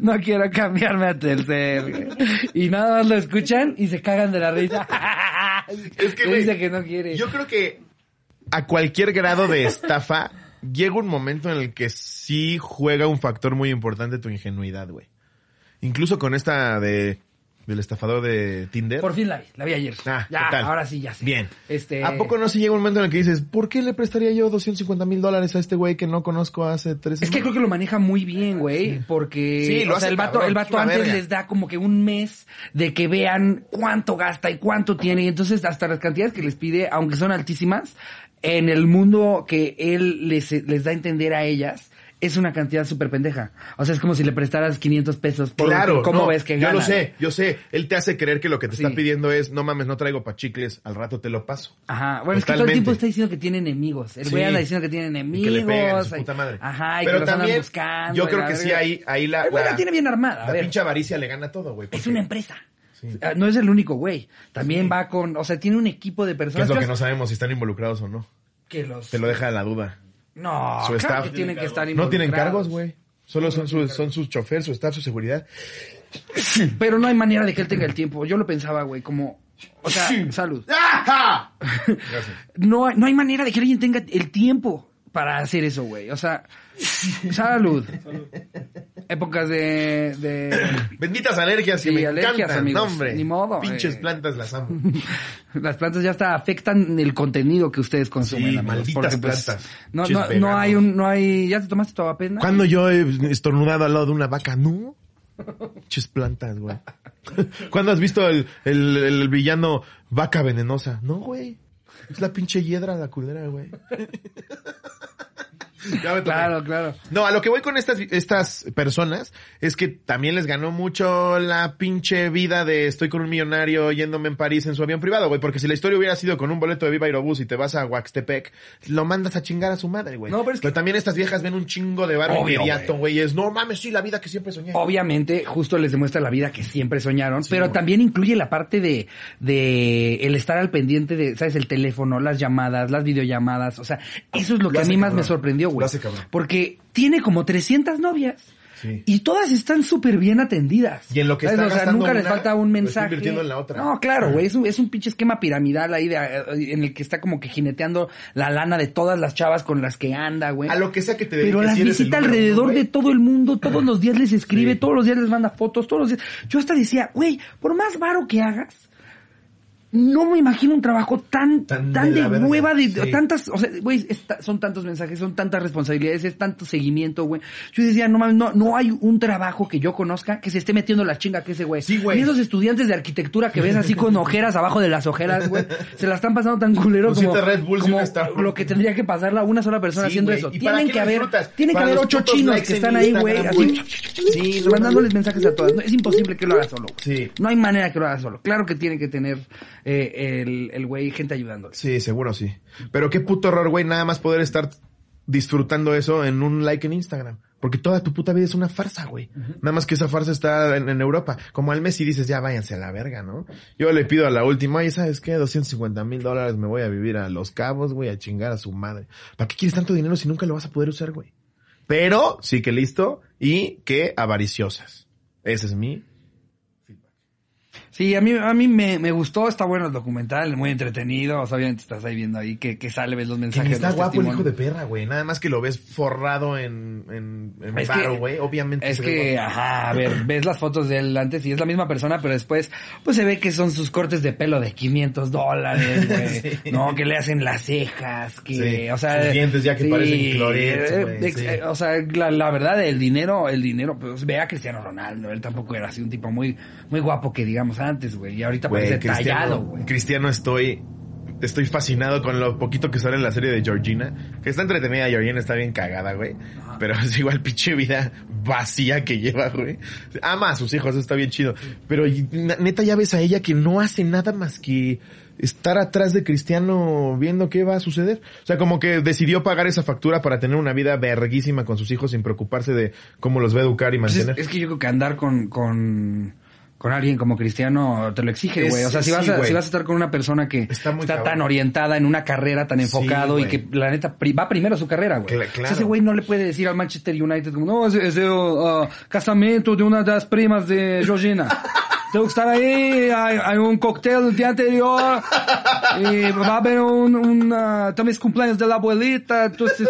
Speaker 1: No quiero cambiarme a Telcel, güey. Y nada más lo escuchan y se cagan de la risa.
Speaker 2: Es que, güey,
Speaker 1: dice que no quiere.
Speaker 2: Yo creo que a cualquier grado de estafa llega un momento en el que sí juega un factor muy importante tu ingenuidad, güey. Incluso con esta de del estafador de Tinder.
Speaker 1: Por fin la vi, la vi ayer.
Speaker 2: Ah,
Speaker 1: ya, ahora sí, ya sé.
Speaker 2: Bien.
Speaker 1: Este...
Speaker 2: ¿A poco no se llega un momento en el que dices, ¿por qué le prestaría yo 250 mil dólares a este güey que no conozco hace tres
Speaker 1: Es que creo que lo maneja muy bien, güey, porque
Speaker 2: Sí, lo
Speaker 1: o sea,
Speaker 2: hace
Speaker 1: el vato,
Speaker 2: cabrón,
Speaker 1: el vato antes
Speaker 2: verga.
Speaker 1: les da como que un mes de que vean cuánto gasta y cuánto tiene, y entonces hasta las cantidades que les pide, aunque son altísimas, en el mundo que él les, les da a entender a ellas, es una cantidad súper pendeja. O sea, es como si le prestaras 500 pesos por
Speaker 2: Claro,
Speaker 1: ¿cómo
Speaker 2: no,
Speaker 1: ves que
Speaker 2: yo
Speaker 1: gana?
Speaker 2: lo sé, yo sé. Él te hace creer que lo que te
Speaker 1: Sí.
Speaker 2: está pidiendo es, no mames, no traigo pa' chicles, al rato te lo paso.
Speaker 1: Ajá, bueno, es que todo el tiempo está diciendo que tiene enemigos. El güey
Speaker 2: Sí.
Speaker 1: anda diciendo que tiene
Speaker 2: Y
Speaker 1: enemigos.
Speaker 2: que le pegan a su
Speaker 1: ay-
Speaker 2: puta madre.
Speaker 1: Ajá, y
Speaker 2: Pero
Speaker 1: que los andan
Speaker 2: también,
Speaker 1: buscando.
Speaker 2: yo
Speaker 1: y
Speaker 2: creo
Speaker 1: la
Speaker 2: que sí, ahí, ahí la,
Speaker 1: El güey la
Speaker 2: la-
Speaker 1: tiene bien armada. a
Speaker 2: la
Speaker 1: ver.
Speaker 2: pinche avaricia le gana todo, güey.
Speaker 1: Es una empresa.
Speaker 2: Sí.
Speaker 1: Ah, No es el único güey. También va con, o sea, tiene un equipo de
Speaker 2: Que
Speaker 1: personas
Speaker 2: es lo que no sabemos si están involucrados o no.
Speaker 1: que los
Speaker 2: Te lo deja a la duda.
Speaker 1: No,
Speaker 2: Su
Speaker 1: claro
Speaker 2: staff.
Speaker 1: que tienen que estar
Speaker 2: No tienen cargos, güey. Solo son sus, son sus choferes, su staff, su seguridad.
Speaker 1: Pero no hay manera de que él tenga el tiempo. Yo lo pensaba, güey, como o sea, salud.
Speaker 2: Gracias.
Speaker 1: No, no hay manera de que alguien tenga el tiempo para hacer eso, güey. O sea, salud. Épocas de, de
Speaker 2: Benditas alergias que
Speaker 1: Sí,
Speaker 2: me
Speaker 1: alergias,
Speaker 2: encantan,
Speaker 1: amigos.
Speaker 2: no, hombre.
Speaker 1: Ni modo,
Speaker 2: Pinches
Speaker 1: eh.
Speaker 2: plantas las amo.
Speaker 1: Las plantas ya hasta afectan el contenido que ustedes consumen.
Speaker 2: Sí,
Speaker 1: amigos,
Speaker 2: malditas
Speaker 1: porque, pues,
Speaker 2: plantas.
Speaker 1: No, no, no hay un, no hay, ¿ya te tomaste tu avapena?
Speaker 2: ¿Cuándo yo he estornudado al lado de una vaca? No. Pinches plantas, güey. ¿Cuándo has visto el, el, el villano vaca venenosa? No, güey. Es la pinche hiedra, la culera, güey. Ya me tomé.
Speaker 1: Claro, claro.
Speaker 2: No, a lo que voy con estas, estas personas es que también les ganó mucho la pinche vida de estoy con un millonario yéndome en París en su avión privado, güey. Porque si la historia hubiera sido con un boleto de Viva Aerobús y te vas a Huaxtepec, lo mandas a chingar a su madre, güey.
Speaker 1: No, pero es que-
Speaker 2: también estas viejas ven un chingo de barro inmediato, güey. Es, no mames, sí, la vida que siempre soñé.
Speaker 1: Obviamente, justo les demuestra la vida que siempre soñaron, pero también incluye la parte de, de el estar al pendiente de, ¿sabes? El teléfono, las llamadas, las videollamadas, o sea, eso es lo,
Speaker 2: Lo
Speaker 1: que a mí más
Speaker 2: cabrón.
Speaker 1: me sorprendió, güey. Porque tiene como 300 novias.
Speaker 2: Sí.
Speaker 1: Y todas están súper bien atendidas.
Speaker 2: Y en lo que está
Speaker 1: O sea, nunca les
Speaker 2: una,
Speaker 1: falta un mensaje.
Speaker 2: invirtiendo en la otra.
Speaker 1: No, claro, güey. Es un, es un pinche esquema piramidal ahí de, eh, en el que está como que jineteando la lana de todas las chavas con las que anda, güey.
Speaker 2: A lo que sea que te dediques.
Speaker 1: Pero las
Speaker 2: si
Speaker 1: visita alrededor
Speaker 2: uno,
Speaker 1: de todo el mundo, todos los días les escribe,
Speaker 2: Sí.
Speaker 1: todos los días les manda fotos, todos los días. Yo hasta decía, güey, por más varo que hagas, no me imagino un trabajo tan,
Speaker 2: Tan
Speaker 1: tan,
Speaker 2: de
Speaker 1: de, hueva, de,
Speaker 2: sí.
Speaker 1: tantas, o sea, güey, son tantos mensajes, son tantas responsabilidades, es tanto seguimiento, güey. Yo decía, no mames, no, no hay un trabajo que yo conozca que se esté metiendo la chinga que ese güey.
Speaker 2: Sí, güey.
Speaker 1: Y esos estudiantes de arquitectura que ves así con ojeras abajo de las ojeras, güey, se la están pasando tan culero como,
Speaker 2: Red
Speaker 1: lo que tendría que pasarla una sola persona
Speaker 2: Sí,
Speaker 1: haciendo eso.
Speaker 2: ¿Y para
Speaker 1: Tienen que haber, tienen que haber ocho chinos que están ahí, güey, así, sí, mandándoles mensajes a todas. No, es imposible que lo haga solo.
Speaker 2: Sí.
Speaker 1: No hay manera que lo haga solo. Claro que tiene que tener eh, el, el güey gente ayudándole.
Speaker 2: Sí, seguro sí. Pero qué puto horror, güey, nada más poder estar disfrutando eso en un like en Instagram. Porque toda tu puta vida es una farsa, güey. Nada más que esa farsa está en, en Europa. Como al mes y dices, ya váyanse a la verga, ¿no? Yo le pido a la última, oye, ¿sabes qué? 250 mil dólares me voy a vivir a Los Cabos, güey, a chingar a su madre. ¿Para qué quieres tanto dinero si nunca lo vas a poder usar, güey? Pero sí que listo y que avariciosas. Ese es mi
Speaker 1: Sí, a mí, a mí me, me gustó, está bueno el documental, muy entretenido. O sea, obviamente estás ahí viendo ahí que, que sale, ves los
Speaker 2: Que
Speaker 1: mensajes.
Speaker 2: ni está
Speaker 1: los
Speaker 2: guapo el hijo de perra, güey. Nada más que lo ves forrado en, en, en
Speaker 1: que-
Speaker 2: güey. Obviamente.
Speaker 1: Es que, ajá, a ver, ves las fotos de él antes y es la misma persona, pero después, pues se ve que son sus cortes de pelo de 500 dólares, güey.
Speaker 2: Sí.
Speaker 1: No, que le hacen las cejas, que,
Speaker 2: Sí,
Speaker 1: o sea.
Speaker 2: sus dientes ya que parecen clorets,
Speaker 1: eh,
Speaker 2: sí.
Speaker 1: eh, O sea, la, la verdad, el dinero, el dinero, pues ve a Cristiano Ronaldo, él tampoco era así un tipo muy, muy guapo que digamos antes, güey, y ahorita parece tallado,
Speaker 2: Cristiano,
Speaker 1: güey.
Speaker 2: Cristiano estoy estoy fascinado con lo poquito que sale en la serie de Georgina. Que está entretenida, Georgina está bien cagada, güey. Pero es igual pinche vida vacía que lleva, güey. Ama a sus hijos, eso está bien chido. Pero neta ya ves a ella que no hace nada más que estar atrás de Cristiano viendo qué va a suceder. O sea, como que decidió pagar esa factura para tener una vida verguísima con sus hijos sin preocuparse de cómo los va a educar y
Speaker 1: Pues es,
Speaker 2: mantener.
Speaker 1: es que yo creo que andar con, con, con alguien como cristiano te lo exige, güey. O sea, si
Speaker 2: sí,
Speaker 1: vas, a, si vas a estar con una persona que
Speaker 2: Está muy
Speaker 1: tan orientada en una carrera, tan
Speaker 2: Sí,
Speaker 1: enfocado y que la neta va primero a su carrera, güey.
Speaker 2: Cla-
Speaker 1: O sea,
Speaker 2: claro.
Speaker 1: ese güey no le puede decir al Manchester United como, no, es el uh, casamiento de una de las primas de Georgina. Tengo que estar ahí, hay, hay un cóctel el día anterior y va a haber un, un ah, también es cumpleaños de la abuelita, entonces,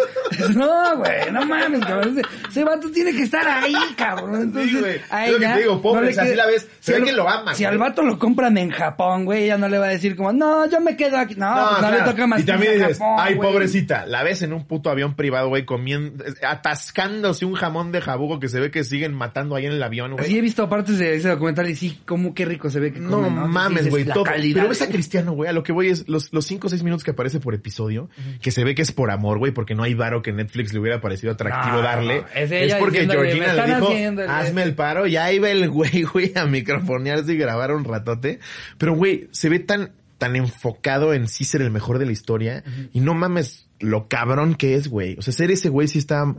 Speaker 1: no, güey, no mames, cabrón, ese, vato tiene que estar ahí, cabrón, entonces,
Speaker 2: güey.
Speaker 1: a
Speaker 2: Es lo que
Speaker 1: ella
Speaker 2: te digo, pobre,
Speaker 1: le
Speaker 2: o sea,
Speaker 1: queda-
Speaker 2: así la ves, se ve
Speaker 1: al-
Speaker 2: que lo ama,
Speaker 1: Si
Speaker 2: güey.
Speaker 1: al vato lo compran en Japón, güey, ella no le va a decir como, no, yo me quedo aquí, no,
Speaker 2: No,
Speaker 1: pues no le
Speaker 2: claro.
Speaker 1: toca más
Speaker 2: y también dices,
Speaker 1: Japón,
Speaker 2: ay,
Speaker 1: güey".
Speaker 2: pobrecita, la ves en un puto avión privado, güey, comiendo, atascándose un jamón de jabugo que se ve que siguen matando ahí en el avión, güey.
Speaker 1: Sí, he visto partes de ese documental y sí, cómo qué rico se ve que
Speaker 2: No
Speaker 1: come,
Speaker 2: mames,
Speaker 1: Dices,
Speaker 2: güey, Pero ves a. Cristiano, güey, a lo que voy es los, los cinco o seis minutos que aparece por episodio, que se ve que es por amor, güey, porque no hay varo que Netflix le hubiera parecido atractivo
Speaker 1: No,
Speaker 2: darle.
Speaker 1: no, es
Speaker 2: es, porque Georgina
Speaker 1: "Me
Speaker 2: le dijo, hazme el paro, ya iba el güey, güey, a microfonearse y grabar un ratote. Pero, güey, se ve tan, tan enfocado en sí ser el mejor de la historia, y no mames lo cabrón que es, güey. O sea, ser ese güey sí está,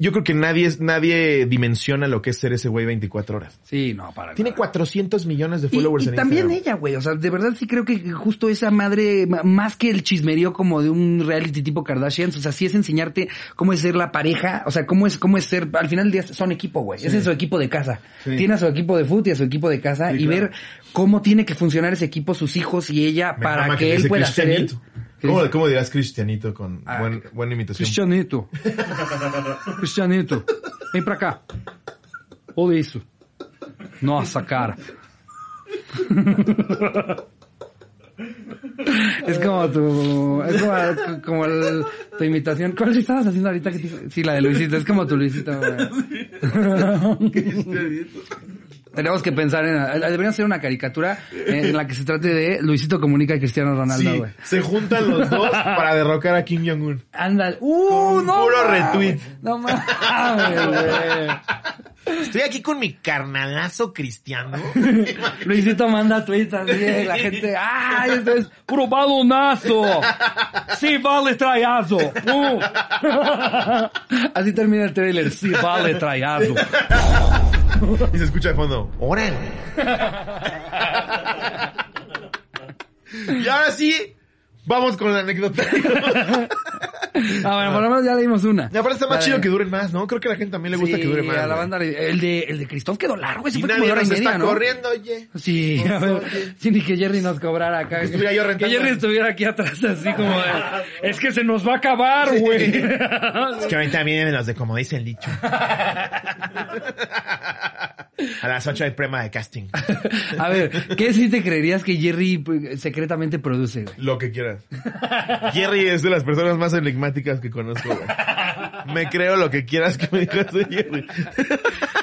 Speaker 2: yo creo que nadie es, nadie dimensiona lo que es ser ese güey 24 horas.
Speaker 1: Sí, no, para
Speaker 2: Tiene
Speaker 1: nada.
Speaker 2: 400 millones de
Speaker 1: Y,
Speaker 2: followers
Speaker 1: y
Speaker 2: en
Speaker 1: también
Speaker 2: Instagram.
Speaker 1: ella, güey. O sea, de verdad sí creo que justo esa madre, ma- más que el chismerío como de un reality tipo Kardashians, o sea, sí es enseñarte cómo es ser la pareja, o sea, cómo es, cómo es ser, al final del día son equipo, güey. Ese es su equipo de casa.
Speaker 2: Sí.
Speaker 1: Tiene a su equipo de fútbol y a su equipo de casa
Speaker 2: Sí,
Speaker 1: y
Speaker 2: claro.
Speaker 1: ver cómo tiene que funcionar ese equipo, sus hijos y ella
Speaker 2: Me
Speaker 1: para que, él pueda ser él.
Speaker 2: Cristianito. ¿Cómo, cómo dirás Cristianito con
Speaker 1: Ah,
Speaker 2: buen, buena imitación?
Speaker 1: Cristianito. Cristianito. Vem pra cá. Olha isso. Nossa, cara. Es como tu, es como, como el- tu imitación. ¿Cuál estabas haciendo ahorita? Que te- sí, la de Luisito. Es como tu Luisito. güey. Tenemos que pensar en, debería ser una caricatura en la que se trate de Luisito comunica a Cristiano Ronaldo,
Speaker 2: Sí,
Speaker 1: güey.
Speaker 2: se juntan los dos para derrocar a Kim Jong-un.
Speaker 1: Anda, uh,
Speaker 2: Con
Speaker 1: no.
Speaker 2: puro retweet.
Speaker 1: No mames, güey.
Speaker 2: Estoy aquí con mi carnalazo cristiano.
Speaker 1: Luisito manda tweets así, y la gente, ¡ay, esto es puro balonazo! ¡Sí vale trayazo! Uh. Así termina el trailer, ¡sí vale trayazo!
Speaker 2: y se escucha de fondo. ¡Órale! y ahora sí, vamos con la anécdota.
Speaker 1: Ah, bueno, por lo menos ya leímos una.
Speaker 2: Y aparte está más chido que duren más, ¿no? Creo que a la gente también le gusta
Speaker 1: Sí,
Speaker 2: que dure más.
Speaker 1: a la banda le- el de, el de Cristóbal quedó largo, ese
Speaker 2: Y
Speaker 1: fue como
Speaker 2: nadie
Speaker 1: de hora y
Speaker 2: nos
Speaker 1: media,
Speaker 2: está
Speaker 1: ¿no?
Speaker 2: corriendo, oye.
Speaker 1: Sí, a ver, sí, ni que Jerry nos cobrara acá. Que,
Speaker 2: Estuviera yo
Speaker 1: que
Speaker 2: rentando.
Speaker 1: Jerry estuviera aquí atrás así como de, es que se nos va a acabar, güey.
Speaker 2: Es que ahorita vienen los de como dice el dicho. A las 8 hay prema de casting.
Speaker 1: A ver, ¿qué sí te creerías que Jerry pues, secretamente produce? güey?
Speaker 2: Lo que quieras. Jerry es de las personas más enigmáticas que conozco, güey. Me creo lo que quieras que me digas de Jerry.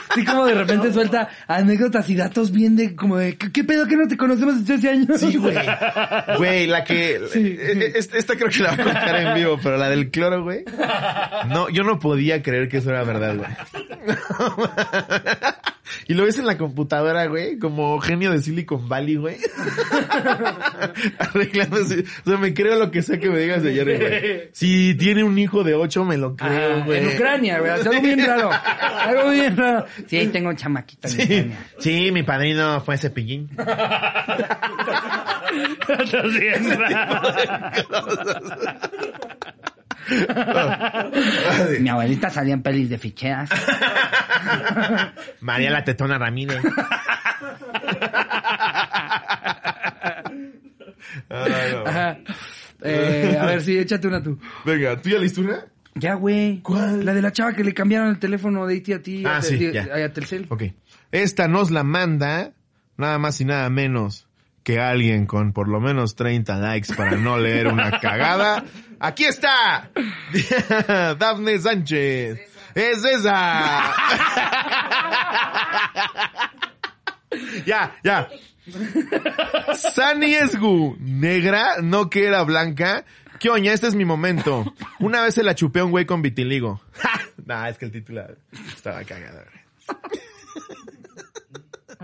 Speaker 1: Así como de repente suelta anécdotas y datos bien de como de, ¿qué, qué pedo que no te conocemos desde hace años?
Speaker 2: Sí, güey. Güey, la que...
Speaker 1: Sí.
Speaker 2: eh, Esta, esta creo que la voy a contar en vivo, pero la del cloro, güey. No, yo no podía creer que eso era verdad, güey. Y lo ves en la computadora, güey, como genio de Silicon Valley, güey. Arreglándose. O sea, me creo lo que sea que me digas de Jerry, güey. Si tiene un hijo de ocho, me lo creo,
Speaker 1: Ah,
Speaker 2: güey.
Speaker 1: en Ucrania, güey, algo bien raro, algo bien raro. Sí, tengo un chamaquito en
Speaker 2: Sí,
Speaker 1: Ucrania.
Speaker 2: sí, mi padrino fue cepillín.
Speaker 1: Mi abuelita salía en pelis de ficheras.
Speaker 2: María la Tetona Ramírez. No.
Speaker 1: Eh, a ver, sí, échate una tú.
Speaker 2: Venga, ¿tú ya listo una?
Speaker 1: Ya, güey.
Speaker 2: ¿Cuál?
Speaker 1: La de la chava que le cambiaron el teléfono de AT&T
Speaker 2: Ah,
Speaker 1: a,
Speaker 2: sí,
Speaker 1: Te-
Speaker 2: ya.
Speaker 1: a Telcel.
Speaker 2: Ok. Esta nos la manda nada más y nada menos que alguien con por lo menos 30 likes para no leer una cagada. ¡Aquí está! Dafne Sánchez. ¡Es esa! ya, ya. Sani Esgu, negra, no que era blanca. ¿Qué oña? Este es mi momento. Una vez se la chupé a un güey con vitiligo. nah, es que el título estaba cagado.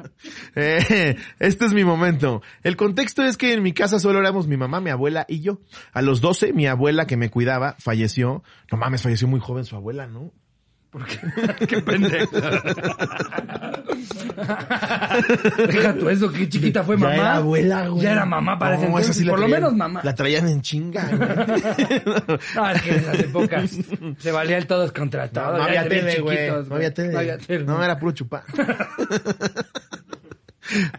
Speaker 2: Eh, este es mi momento. El contexto es que en mi casa solo éramos mi mamá, mi abuela y yo. A los 12, mi abuela que me cuidaba falleció. No mames, falleció muy joven su abuela, ¿no?
Speaker 1: ¿Por qué? pendejo. Deja tú eso, qué chiquita fue mamá.
Speaker 2: Ya era abuela, güey.
Speaker 1: Ya era mamá para ese
Speaker 2: No,
Speaker 1: entonces,
Speaker 2: sí
Speaker 1: por lo menos mamá.
Speaker 2: La traían en chinga. güey.
Speaker 1: No, es que en esas épocas se valía el todos contra todos.
Speaker 2: no había tele, güey. No había tele.
Speaker 1: No había tele.
Speaker 2: No, era puro chupar.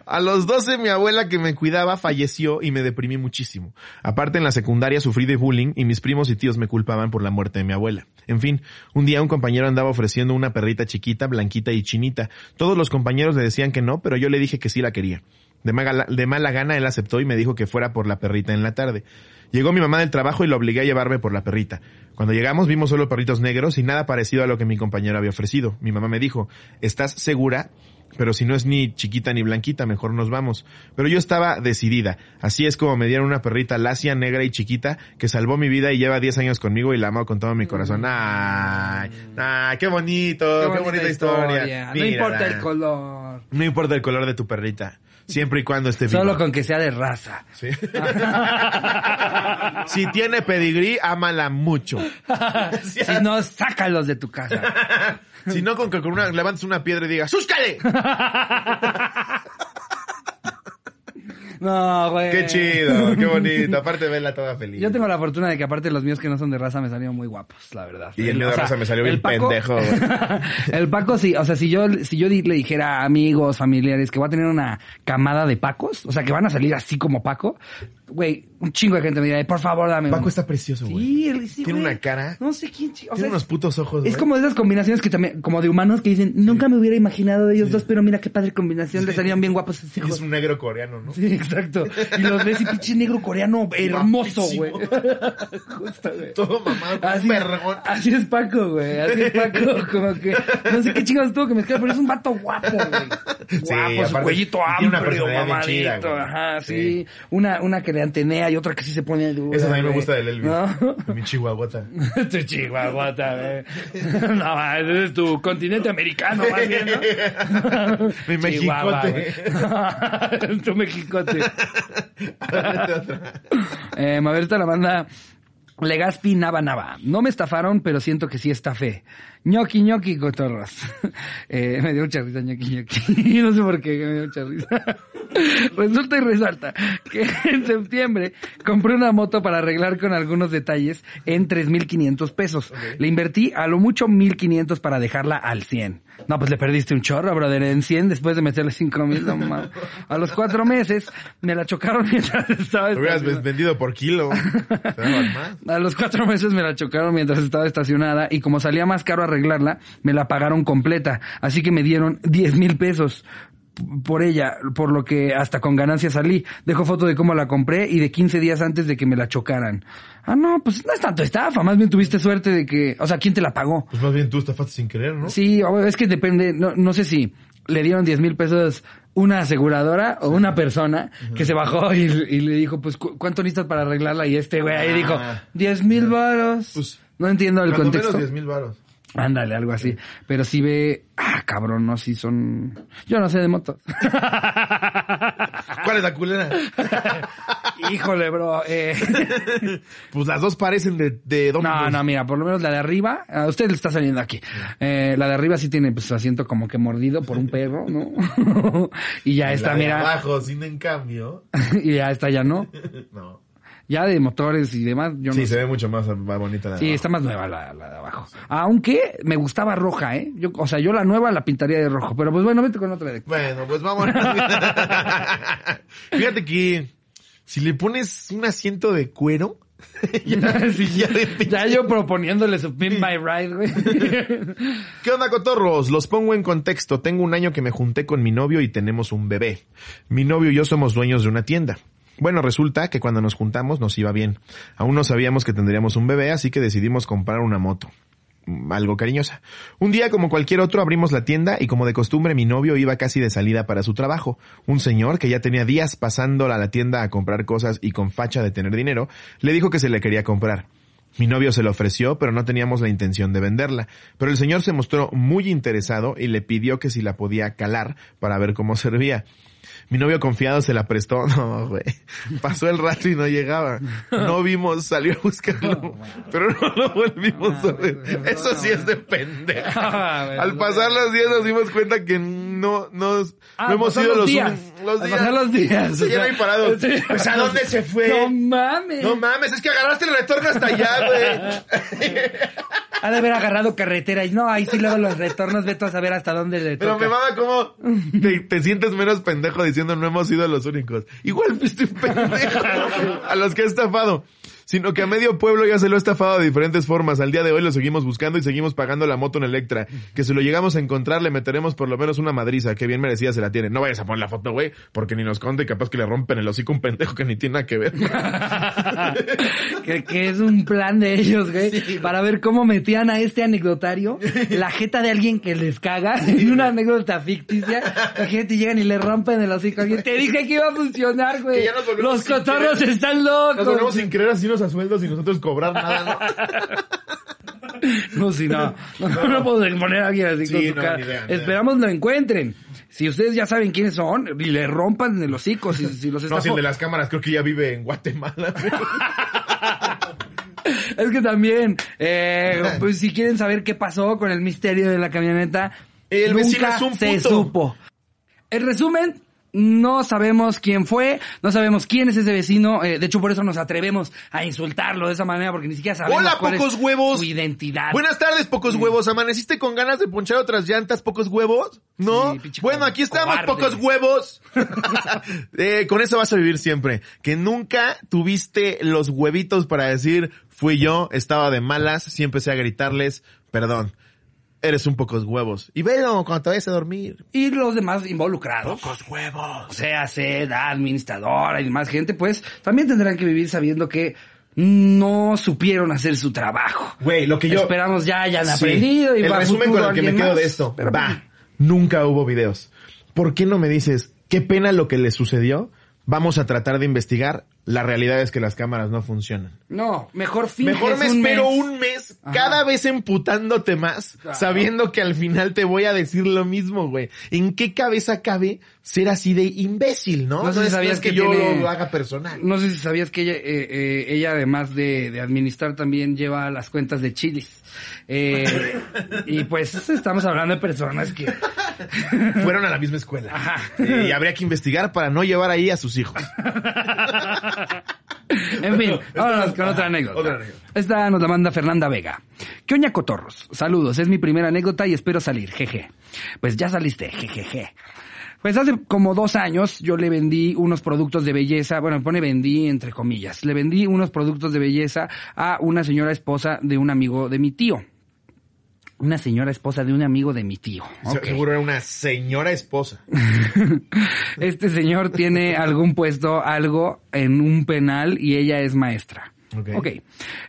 Speaker 2: A los 12 mi abuela que me cuidaba falleció y me deprimí muchísimo. Aparte en la secundaria sufrí de bullying y mis primos y tíos me culpaban por la muerte de mi abuela. En fin, un día un compañero andaba ofreciendo una perrita chiquita, blanquita y chinita. Todos los compañeros le decían que no, pero yo le dije que sí la quería. De mala, de gana él aceptó y me dijo que fuera por la perrita en la tarde. Llegó mi mamá del trabajo y lo obligué a llevarme por la perrita. Cuando llegamos vimos solo perritos negros y nada parecido a lo que mi compañero había ofrecido. Mi mamá me dijo, ¿estás segura? Pero si no es ni chiquita ni blanquita, mejor nos vamos. Pero yo estaba decidida. Así es como me dieron una perrita lacia, negra y chiquita que salvó mi vida y lleva 10 años conmigo y la amo con todo mi corazón. ¡Ay! ¡Ay! ¡Qué bonito! ¡Qué, bonita historia!
Speaker 1: No importa el color.
Speaker 2: No importa el color de tu perrita. Siempre y cuando esté viva.
Speaker 1: Solo con que sea de raza.
Speaker 2: Sí. si tiene pedigrí, ámala mucho.
Speaker 1: si no, sácalos de tu casa.
Speaker 2: Si no, con que con una, levantes una piedra y digas, ¡súscale!
Speaker 1: No, güey.
Speaker 2: ¡Qué chido! ¡Qué bonito! Aparte, vela toda feliz.
Speaker 1: Yo tengo la fortuna de que aparte los míos que no son de raza me salieron muy guapos, la verdad.
Speaker 2: Y el mío de
Speaker 1: o sea,
Speaker 2: raza me salió bien
Speaker 1: Paco-
Speaker 2: pendejo, güey.
Speaker 1: el Paco sí, o sea, si yo, si yo le dijera a amigos, familiares que voy a tener una camada de Pacos, o sea, que van a salir así como Paco, güey, un chingo de gente me dirá, por favor, dame
Speaker 2: Paco
Speaker 1: uno".
Speaker 2: está precioso, güey.
Speaker 1: Sí, él sí,
Speaker 2: Tiene
Speaker 1: güey.
Speaker 2: una cara.
Speaker 1: No sé quién, chi- o
Speaker 2: Tiene
Speaker 1: sea,
Speaker 2: unos putos ojos,
Speaker 1: es
Speaker 2: güey.
Speaker 1: como de esas combinaciones que también, como de humanos que dicen, nunca me hubiera imaginado de ellos dos, pero mira qué padre combinación, le salían bien guapos
Speaker 2: Y
Speaker 1: hijos.
Speaker 2: es un negro coreano, ¿no?
Speaker 1: Sí, exacto. Y los ves y pinche negro coreano hermoso, güey. Justo, güey.
Speaker 2: Todo mamado,
Speaker 1: Así,
Speaker 2: vergón.
Speaker 1: así es Paco, güey. Así es Paco. Como que, no sé qué chingados tuvo que mezclar, pero es un vato guapo, güey.
Speaker 2: Sí,
Speaker 1: Guapo, su cuellito amplio, mamadito.
Speaker 2: chida.
Speaker 1: Ajá, sí.
Speaker 2: Sí.
Speaker 1: Una, una que le antenea y otra que sí se pone dura.
Speaker 2: Eso también me gusta del Elvis.
Speaker 1: ¿No?
Speaker 2: Mi chihuahuata.
Speaker 1: tu chihuahuata, güey. No, ese es tu continente americano, más bien, ¿no?
Speaker 2: Mi
Speaker 1: Chihuahua,
Speaker 2: mexicote.
Speaker 1: güey. tu mexicote. Eh, a ver, esta la banda Legaspi Nava Nava. No me estafaron, pero siento que sí estafé. Ñoqui ñoqui cotorros. Eh, me dio mucha risa ñoqui ñoqui. no sé por qué me dio mucha risa. Resulta y resalta que en septiembre compré una moto para arreglar con algunos detalles en 3.500 pesos. Le invertí a lo mucho 1.500 para dejarla al 100. No, pues le perdiste un chorro, brother, en 100 después de meterle 5.000. No, mames. a los cuatro meses me la chocaron mientras estaba
Speaker 2: Lo hubieras
Speaker 1: estacionada.
Speaker 2: vendido por kilo.
Speaker 1: A los cuatro meses me la chocaron mientras estaba estacionada y como salía más caro arreglarla, me la pagaron completa. Así que me dieron 10 mil pesos por ella, por lo que hasta con ganancia salí. Dejo foto de cómo la compré y de 15 días antes de que me la chocaran. Ah, no, pues no es tanto estafa, más bien tuviste suerte de que, o sea, ¿quién te la pagó?
Speaker 2: Pues más bien tú estafaste sin querer, ¿no?
Speaker 1: Sí, es que depende, no, no sé si le dieron 10 mil pesos una aseguradora o una persona que se bajó y, y le dijo, pues, ¿cu- ¿cuánto necesitas para arreglarla? Y este güey ahí
Speaker 2: Ah.
Speaker 1: dijo, 10 mil varos.
Speaker 2: Pues,
Speaker 1: no entiendo el contexto.
Speaker 2: menos 10 mil varos.
Speaker 1: Ándale, algo así. Pero sí ve, ah, cabrón, no, sí son... Yo no sé de motos.
Speaker 2: ¿Cuál es la culera?
Speaker 1: Híjole, bro. Eh...
Speaker 2: Pues las dos parecen de, de
Speaker 1: No,
Speaker 2: Domino's.
Speaker 1: no, mira, por lo menos la de arriba, a usted le está saliendo aquí. Eh, la de arriba sí tiene pues asiento como que mordido por un perro, ¿no? y ya
Speaker 2: Y
Speaker 1: está,
Speaker 2: la de
Speaker 1: mira,
Speaker 2: abajo, sin en cambio.
Speaker 1: y ya está, ya no.
Speaker 2: No.
Speaker 1: Ya de motores y demás, yo
Speaker 2: Sí,
Speaker 1: no
Speaker 2: se
Speaker 1: sé.
Speaker 2: ve mucho más, más bonita la de
Speaker 1: Sí,
Speaker 2: abajo.
Speaker 1: está más nueva la, la de abajo. Aunque me gustaba roja, ¿eh? Yo, o sea, yo la nueva la pintaría de rojo. Pero pues bueno, vete con otra de...
Speaker 2: Bueno, pues vamos. Fíjate que si le pones un asiento de cuero, ya,
Speaker 1: Sí,
Speaker 2: ya
Speaker 1: ya yo proponiéndole su Pin My Ride, güey.
Speaker 2: ¿Qué onda, cotorros? Los pongo en contexto. Tengo un año que me junté con mi novio y tenemos un bebé. Mi novio y yo somos dueños de una tienda. Bueno, resulta que cuando nos juntamos nos iba bien. Aún no sabíamos que tendríamos un bebé, así que decidimos comprar una moto. mm, algo cariñosa. Un día, como cualquier otro, abrimos la tienda y como de costumbre mi novio iba casi de salida para su trabajo. Un señor que ya tenía días pasando a la tienda a comprar cosas y con facha de tener dinero, le dijo que se le quería comprar. Mi novio se lo ofreció, pero no teníamos la intención de venderla. Pero el señor se mostró muy interesado y le pidió que si la podía calar para ver cómo servía. Mi novio confiado se la prestó. No, güey. Pasó el rato y no llegaba. No vimos, salió a buscarlo. Pero no lo volvimos a ver. Eso sí es de pendeja.
Speaker 1: Ah,
Speaker 2: Al pasar los días nos dimos cuenta que no, nos,
Speaker 1: Ah,
Speaker 2: no hemos sido
Speaker 1: los
Speaker 2: los,
Speaker 1: días.
Speaker 2: un- los días.
Speaker 1: pasar los días,
Speaker 2: Se
Speaker 1: sea,
Speaker 2: ahí parado. Pues, ¿a dónde se fue?
Speaker 1: No mames.
Speaker 2: No mames, es que agarraste el retorno hasta allá, güey.
Speaker 1: Ha de haber agarrado carretera y no, ahí sí luego los retornos, vete a saber hasta dónde le
Speaker 2: Pero
Speaker 1: toca.
Speaker 2: me mama como te, te sientes menos pendejo diciendo no hemos sido los únicos. Igual fuiste un pendejo a los que he estafado. Sino que a medio pueblo ya se lo ha estafado de diferentes formas. Al día de hoy lo seguimos buscando y seguimos pagando la moto en Electra. Que si lo llegamos a encontrar le meteremos por lo menos una madriza. Que bien merecida se la tiene. No vayas a poner la foto, güey. Porque ni nos conte y capaz que le rompen el hocico un pendejo que ni tiene nada que ver.
Speaker 1: que, que es un plan de ellos, güey, para ver cómo metían a este anecdotario la jeta de alguien que les caga en una anécdota ficticia. La gente llegan y le rompen el hocico a alguien. Te dije que iba a funcionar, güey.
Speaker 2: Nos
Speaker 1: Los cotorros están
Speaker 2: Nos
Speaker 1: locos.
Speaker 2: volvemos sin querer así a sueldos y nosotros cobrar nada, ¿no?
Speaker 1: No, si no. No, no, puedo exponer a alguien así
Speaker 2: Sí,
Speaker 1: con su
Speaker 2: no,
Speaker 1: cara.
Speaker 2: ni idea.
Speaker 1: Esperamos lo encuentren. Si ustedes ya saben quiénes son, y le rompan el hocico si, si los
Speaker 2: No, si
Speaker 1: estafó.
Speaker 2: el de las cámaras creo que ya vive en Guatemala.
Speaker 1: Es que también, eh, pues si quieren saber qué pasó con el misterio de la camioneta,
Speaker 2: El vecino
Speaker 1: nunca
Speaker 2: es un
Speaker 1: se supo. En resumen, no sabemos quién fue, no sabemos quién es ese vecino, eh, de hecho por eso nos atrevemos a insultarlo de esa manera, porque ni siquiera sabemos
Speaker 2: Hola,
Speaker 1: cuál
Speaker 2: pocos
Speaker 1: es
Speaker 2: huevos.
Speaker 1: su identidad.
Speaker 2: Buenas tardes, pocos huevos. ¿Amaneciste con ganas de ponchar otras llantas, pocos huevos? ¿No?
Speaker 1: Sí,
Speaker 2: bueno, aquí estamos,
Speaker 1: cobarde.
Speaker 2: pocos huevos. Eh, con eso vas a vivir siempre. Que nunca tuviste los huevitos para decir, fui yo, estaba de malas, sí empecé a gritarles, perdón. Eres un pocos huevos. Y velo cuando te vayas a dormir.
Speaker 1: Y los demás involucrados.
Speaker 2: Pocos huevos.
Speaker 1: o sea, seda, administradora y demás gente, pues también tendrán que vivir sabiendo que no supieron hacer su trabajo.
Speaker 2: Güey, lo que yo...
Speaker 1: Esperamos ya hayan
Speaker 2: Sí.
Speaker 1: aprendido y
Speaker 2: el
Speaker 1: va
Speaker 2: resumen con el que me quedo
Speaker 1: más.
Speaker 2: de esto.
Speaker 1: Pero
Speaker 2: va. Nunca hubo videos. ¿Por qué no me dices qué pena lo que le sucedió? Vamos a tratar de investigar. La realidad es que las cámaras no funcionan.
Speaker 1: No, mejor finges
Speaker 2: Mejor me
Speaker 1: un
Speaker 2: espero
Speaker 1: mes.
Speaker 2: un mes,
Speaker 1: Ajá.
Speaker 2: cada vez emputándote más, sabiendo que al final te voy a decir lo mismo, güey. ¿En qué cabeza cabe ser así de imbécil, no?
Speaker 1: No sé si sabías que
Speaker 2: yo
Speaker 1: tiene-
Speaker 2: lo haga personal.
Speaker 1: No sé si sabías que ella, eh, eh, ella además de, de administrar también lleva las cuentas de chilis. Eh, y pues estamos hablando de personas que...
Speaker 2: Fueron a la misma escuela.
Speaker 1: Ajá.
Speaker 2: Y habría que investigar para no llevar ahí a sus hijos.
Speaker 1: En fin, vámonos con otra anécdota.
Speaker 2: Otra anécdota.
Speaker 1: Esta nos la manda Fernanda Vega. ¿Qué oña cotorros? Saludos, es mi primera anécdota y espero salir, jeje. Pues ya saliste, jejeje. Pues hace como dos años yo le vendí unos productos de belleza, bueno, pone vendí entre comillas, le vendí unos productos de belleza a una señora esposa de un amigo de mi tío. Una señora esposa de un amigo de mi tío.
Speaker 2: Seguro era una señora esposa.
Speaker 1: Este señor tiene algún puesto, algo en un penal y ella es maestra.
Speaker 2: Ok.
Speaker 1: ok.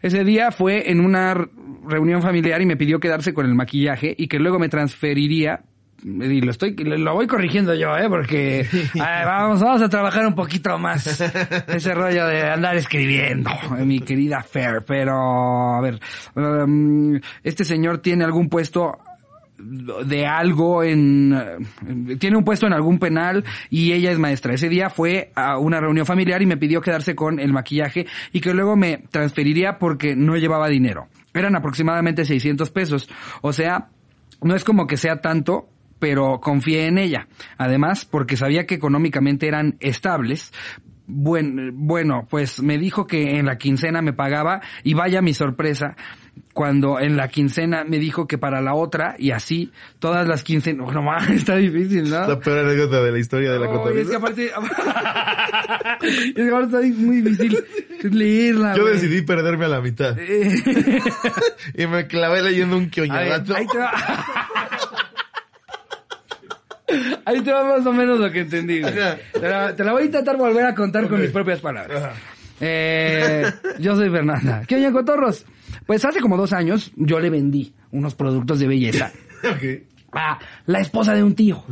Speaker 1: Ese día fue en una reunión familiar y me pidió quedarse con el maquillaje y que luego me transferiría. Y lo estoy, lo voy corrigiendo yo, eh, porque ay, vamos, vamos a trabajar un poquito más ese rollo de andar escribiendo, eh, mi querida Fair. Pero, a ver, um, este señor tiene algún puesto de algo en eh, tiene un puesto en algún penal y ella es maestra. Ese día fue a una reunión familiar y me pidió quedarse con el maquillaje y que luego me transferiría porque no llevaba dinero. Eran aproximadamente 600 pesos. O sea, no es como que sea tanto, pero confié en ella. Además, porque sabía que económicamente eran estables. Buen, bueno, pues me dijo que en la quincena me pagaba y vaya mi sorpresa cuando en la quincena me dijo que para la otra y así todas las quincenas, no mames, está difícil, ¿no?
Speaker 2: La peor anécdota de la historia de la
Speaker 1: Ay, es que aparte, es que aparte está muy difícil leerla.
Speaker 2: Yo decidí perderme a la mitad.
Speaker 1: Eh,
Speaker 2: Y me clavé leyendo un quioñadato.
Speaker 1: ahí te va. Ahí te va más o menos lo que entendí. güey.
Speaker 2: Ajá.
Speaker 1: Te la, te la voy a intentar volver a contar con mis propias palabras.
Speaker 2: Ajá.
Speaker 1: Eh, yo soy Fernanda. ¿Qué oña, cotorros? Pues hace como dos años yo le vendí unos productos de belleza
Speaker 2: Ok.
Speaker 1: a la esposa de un tío.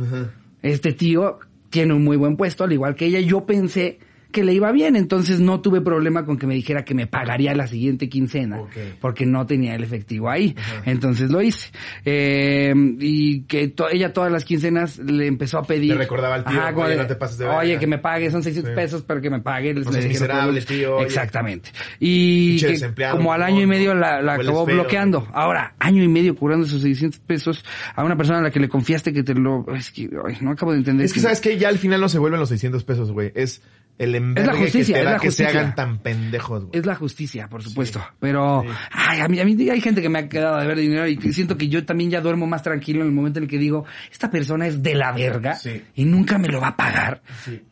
Speaker 1: Este tío tiene un muy buen puesto, al igual que ella. Yo pensé que le iba bien, entonces no tuve problema con que me dijera que me pagaría la siguiente quincena, porque no tenía el efectivo ahí. Entonces lo hice. Eh, y que to- ella todas las quincenas le empezó a pedir.
Speaker 2: Le recordaba al tío, "Oye, no te pases de
Speaker 1: Oye,
Speaker 2: verga".
Speaker 1: que me pague, son 600
Speaker 2: Sí.
Speaker 1: pesos, pero que me pague.
Speaker 2: No miserable,
Speaker 1: puedo".
Speaker 2: tío.
Speaker 1: Exactamente. Y que como al año y medio la, la acabó bloqueando. Ahora, año y medio cobrando esos 600 pesos a una persona a la que le confiaste que te lo... Es que ay, no acabo de entender.
Speaker 2: Es que sabes que ya al final no se vuelven los 600 pesos, güey. Es el envergue
Speaker 1: justicia,
Speaker 2: que te
Speaker 1: es
Speaker 2: da
Speaker 1: la
Speaker 2: que se
Speaker 1: justicia.
Speaker 2: hagan tan pendejos, güey.
Speaker 1: Es la justicia, por supuesto. Pero,
Speaker 2: sí.
Speaker 1: ay, a mí, a mí hay gente que me ha quedado de ver dinero y siento que yo también ya duermo más tranquilo en el momento en el que digo, esta persona es de la verga
Speaker 2: Sí.
Speaker 1: y nunca me lo va a pagar.
Speaker 2: Sí.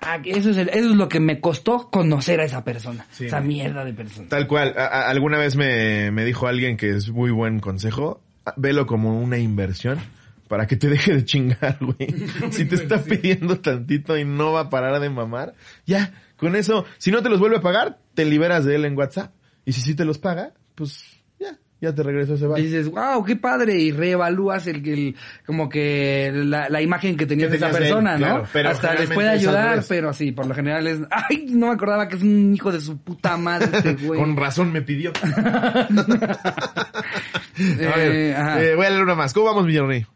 Speaker 1: Ah, eso, es el- eso es lo que me costó conocer a esa persona.
Speaker 2: Sí,
Speaker 1: esa mierda de persona.
Speaker 2: Tal cual. A- a- alguna vez me, me dijo alguien que es muy buen consejo. ah, Velo como una inversión para que te deje de chingar, güey. Si te está pidiendo tantito y no va a parar de mamar, ya, con eso, si no te los vuelve a pagar, te liberas de él en WhatsApp. Y si sí te los paga, pues ya, ya te regreso ese
Speaker 1: Y
Speaker 2: vale.
Speaker 1: dices, wow, qué padre, y reevalúas el, el como que la, la imagen que tenías de esa
Speaker 2: él,
Speaker 1: persona, ¿no?
Speaker 2: claro, pero
Speaker 1: Hasta les puede ayudar, pero sí, por lo general es, ay, no me acordaba que es un hijo de su puta madre este güey.
Speaker 2: Con razón me pidió.
Speaker 1: Eh,
Speaker 2: A ver,
Speaker 1: ajá.
Speaker 2: eh, voy a leer una más. ¿Cómo vamos, Villarrey?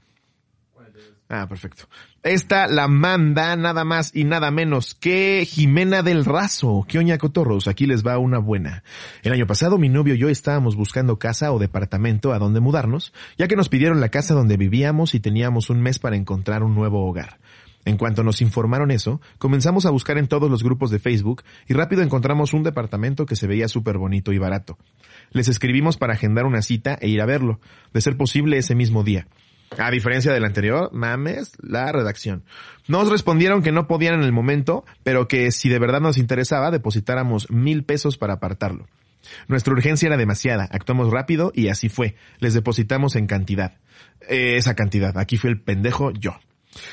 Speaker 2: Ah, perfecto. Esta la manda nada más y nada menos que Jimena del Razo. ¿Qué oña cotorros? Aquí les va una buena. El año pasado mi novio y yo estábamos buscando casa o departamento a donde mudarnos, ya que nos pidieron la casa donde vivíamos y teníamos un mes para encontrar un nuevo hogar. En cuanto nos informaron eso, comenzamos a buscar en todos los grupos de Facebook y rápido encontramos un departamento que se veía súper bonito y barato. Les escribimos para agendar una cita e ir a verlo, de ser posible ese mismo día. A diferencia del anterior, mames, la redacción. Nos respondieron que no podían en el momento, pero que si de verdad nos interesaba, depositáramos mil pesos para apartarlo. Nuestra urgencia era demasiada, actuamos rápido y así fue. Les depositamos en cantidad. Eh, esa cantidad, aquí fue el pendejo yo.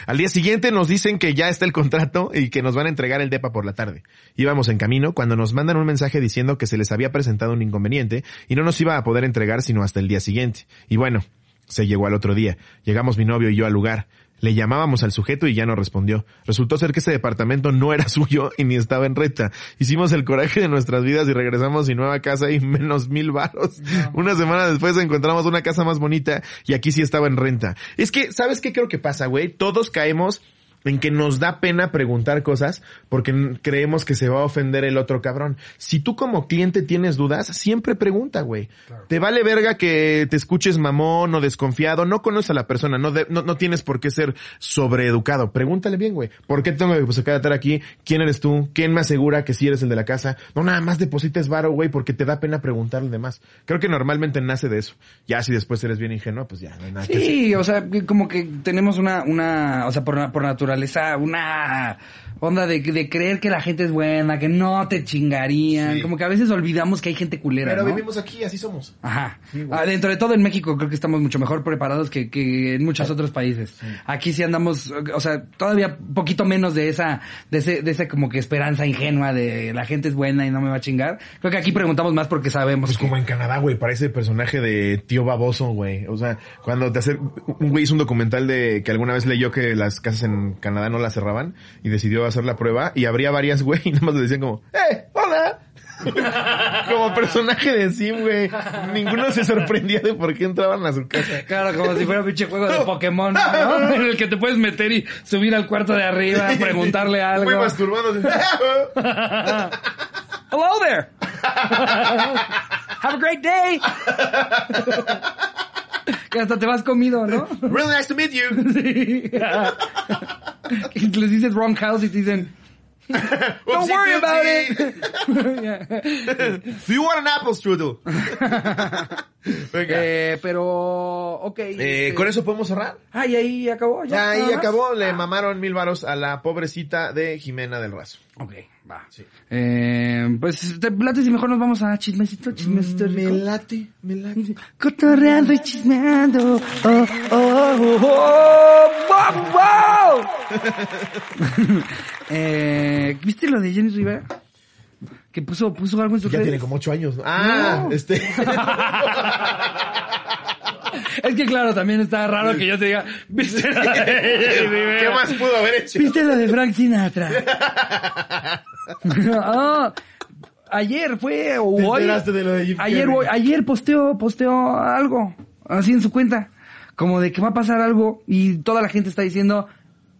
Speaker 2: Al día siguiente nos dicen que ya está el contrato y que nos van a entregar el DEPA por la tarde. Íbamos en camino cuando nos mandan un mensaje diciendo que se les había presentado un inconveniente y no nos iba a poder entregar sino hasta el día siguiente. Y bueno, se llegó al otro día. Llegamos mi novio y yo al lugar. Le llamábamos al sujeto y ya no respondió. Resultó ser que ese departamento no era suyo y ni estaba en renta. Hicimos el coraje de nuestras vidas y regresamos sin nueva casa y menos mil varos. Una semana después encontramos una casa más bonita y aquí sí estaba en renta. Es que, ¿sabes qué creo que pasa, güey? Todos caemos en que nos da pena preguntar cosas porque creemos que se va a ofender el otro cabrón. Si tú como cliente tienes dudas, siempre pregunta, güey. Te vale verga que te escuches mamón o desconfiado, no conoces a la persona, no, de- no, no tienes por qué ser sobreeducado. Pregúntale bien, güey. ¿Por qué tengo que pues, estar aquí? ¿Quién eres tú? ¿Quién me asegura que sí eres el de la casa? No nada más deposites varo, güey, porque te da pena preguntarle demás. Creo que normalmente nace de eso. Ya si después eres bien ingenuo, pues ya no hay nada que hacer.
Speaker 1: Sí, o sea, como que tenemos una, una, o sea, por, por naturaleza, una onda de, de creer que la gente es buena, que no te chingarían,
Speaker 2: Sí.
Speaker 1: como que a veces olvidamos que hay gente culera,
Speaker 2: Pero
Speaker 1: ¿no?
Speaker 2: vivimos aquí, así somos.
Speaker 1: Ajá.
Speaker 2: Sí.
Speaker 1: Ah, dentro de todo en México creo que estamos mucho mejor preparados que, que en muchos otros países. Aquí sí andamos, o sea, todavía poquito menos de esa, de ese, de esa como que esperanza ingenua de la gente es buena y no me va a chingar. Creo que aquí preguntamos más porque sabemos.
Speaker 2: Pues
Speaker 1: que-
Speaker 2: como en Canadá, güey, parece personaje de tío baboso, güey. O sea, cuando te hace, un güey hizo un documental de que alguna vez leyó que las casas en Canadá no las cerraban y decidió hacer la prueba y habría varias, güey, y nada más le decían como, ¡eh, hola! como personaje de Sim, güey. Ninguno se sorprendía de por qué entraban a su casa.
Speaker 1: Claro, como si fuera un pinche juego de Pokémon, ¿no? En el que te puedes meter y subir al cuarto de arriba, preguntarle algo.
Speaker 2: Muy masturbándose.
Speaker 1: Hello there. Have a great day. Que hasta te vas comido, ¿no?
Speaker 2: really nice to meet you.
Speaker 1: Sí. Que les dices wrong house y te dicen, don't worry about it. Yeah.
Speaker 2: Do you want an apple strudel? Venga.
Speaker 1: Eh, pero, ok.
Speaker 2: Eh,
Speaker 1: este-
Speaker 2: ¿Con eso podemos cerrar?
Speaker 1: Ah, y ahí acabó. Ya,
Speaker 2: ahí acabó, le mamaron mil varos a la pobrecita de Jimena del Razo.
Speaker 1: Ok, va.
Speaker 2: Sí.
Speaker 1: Eh, pues, te late si mejor nos vamos a chismecito, chismecito rico.
Speaker 2: late, me late.
Speaker 1: Cotorreando y chismeando. Oh, oh, oh, oh, wow, wow. eh, ¿Viste lo de Jenny Rivera? Que puso, puso algo en su
Speaker 2: Ya tiene como ocho años. ¿no? Ah,
Speaker 1: No.
Speaker 2: este.
Speaker 1: Es que claro, también está raro que yo te diga, ¿viste la de?
Speaker 2: ¿Qué más pudo haber hecho?
Speaker 1: ¿Viste la de Frank Sinatra? Ah, ayer fue, o
Speaker 2: ¿Te
Speaker 1: hoy.
Speaker 2: enteraste de lo de Jim
Speaker 1: ayer, hoy- ayer posteó, posteó algo, así en su cuenta. Como de que va a pasar algo y toda la gente está diciendo,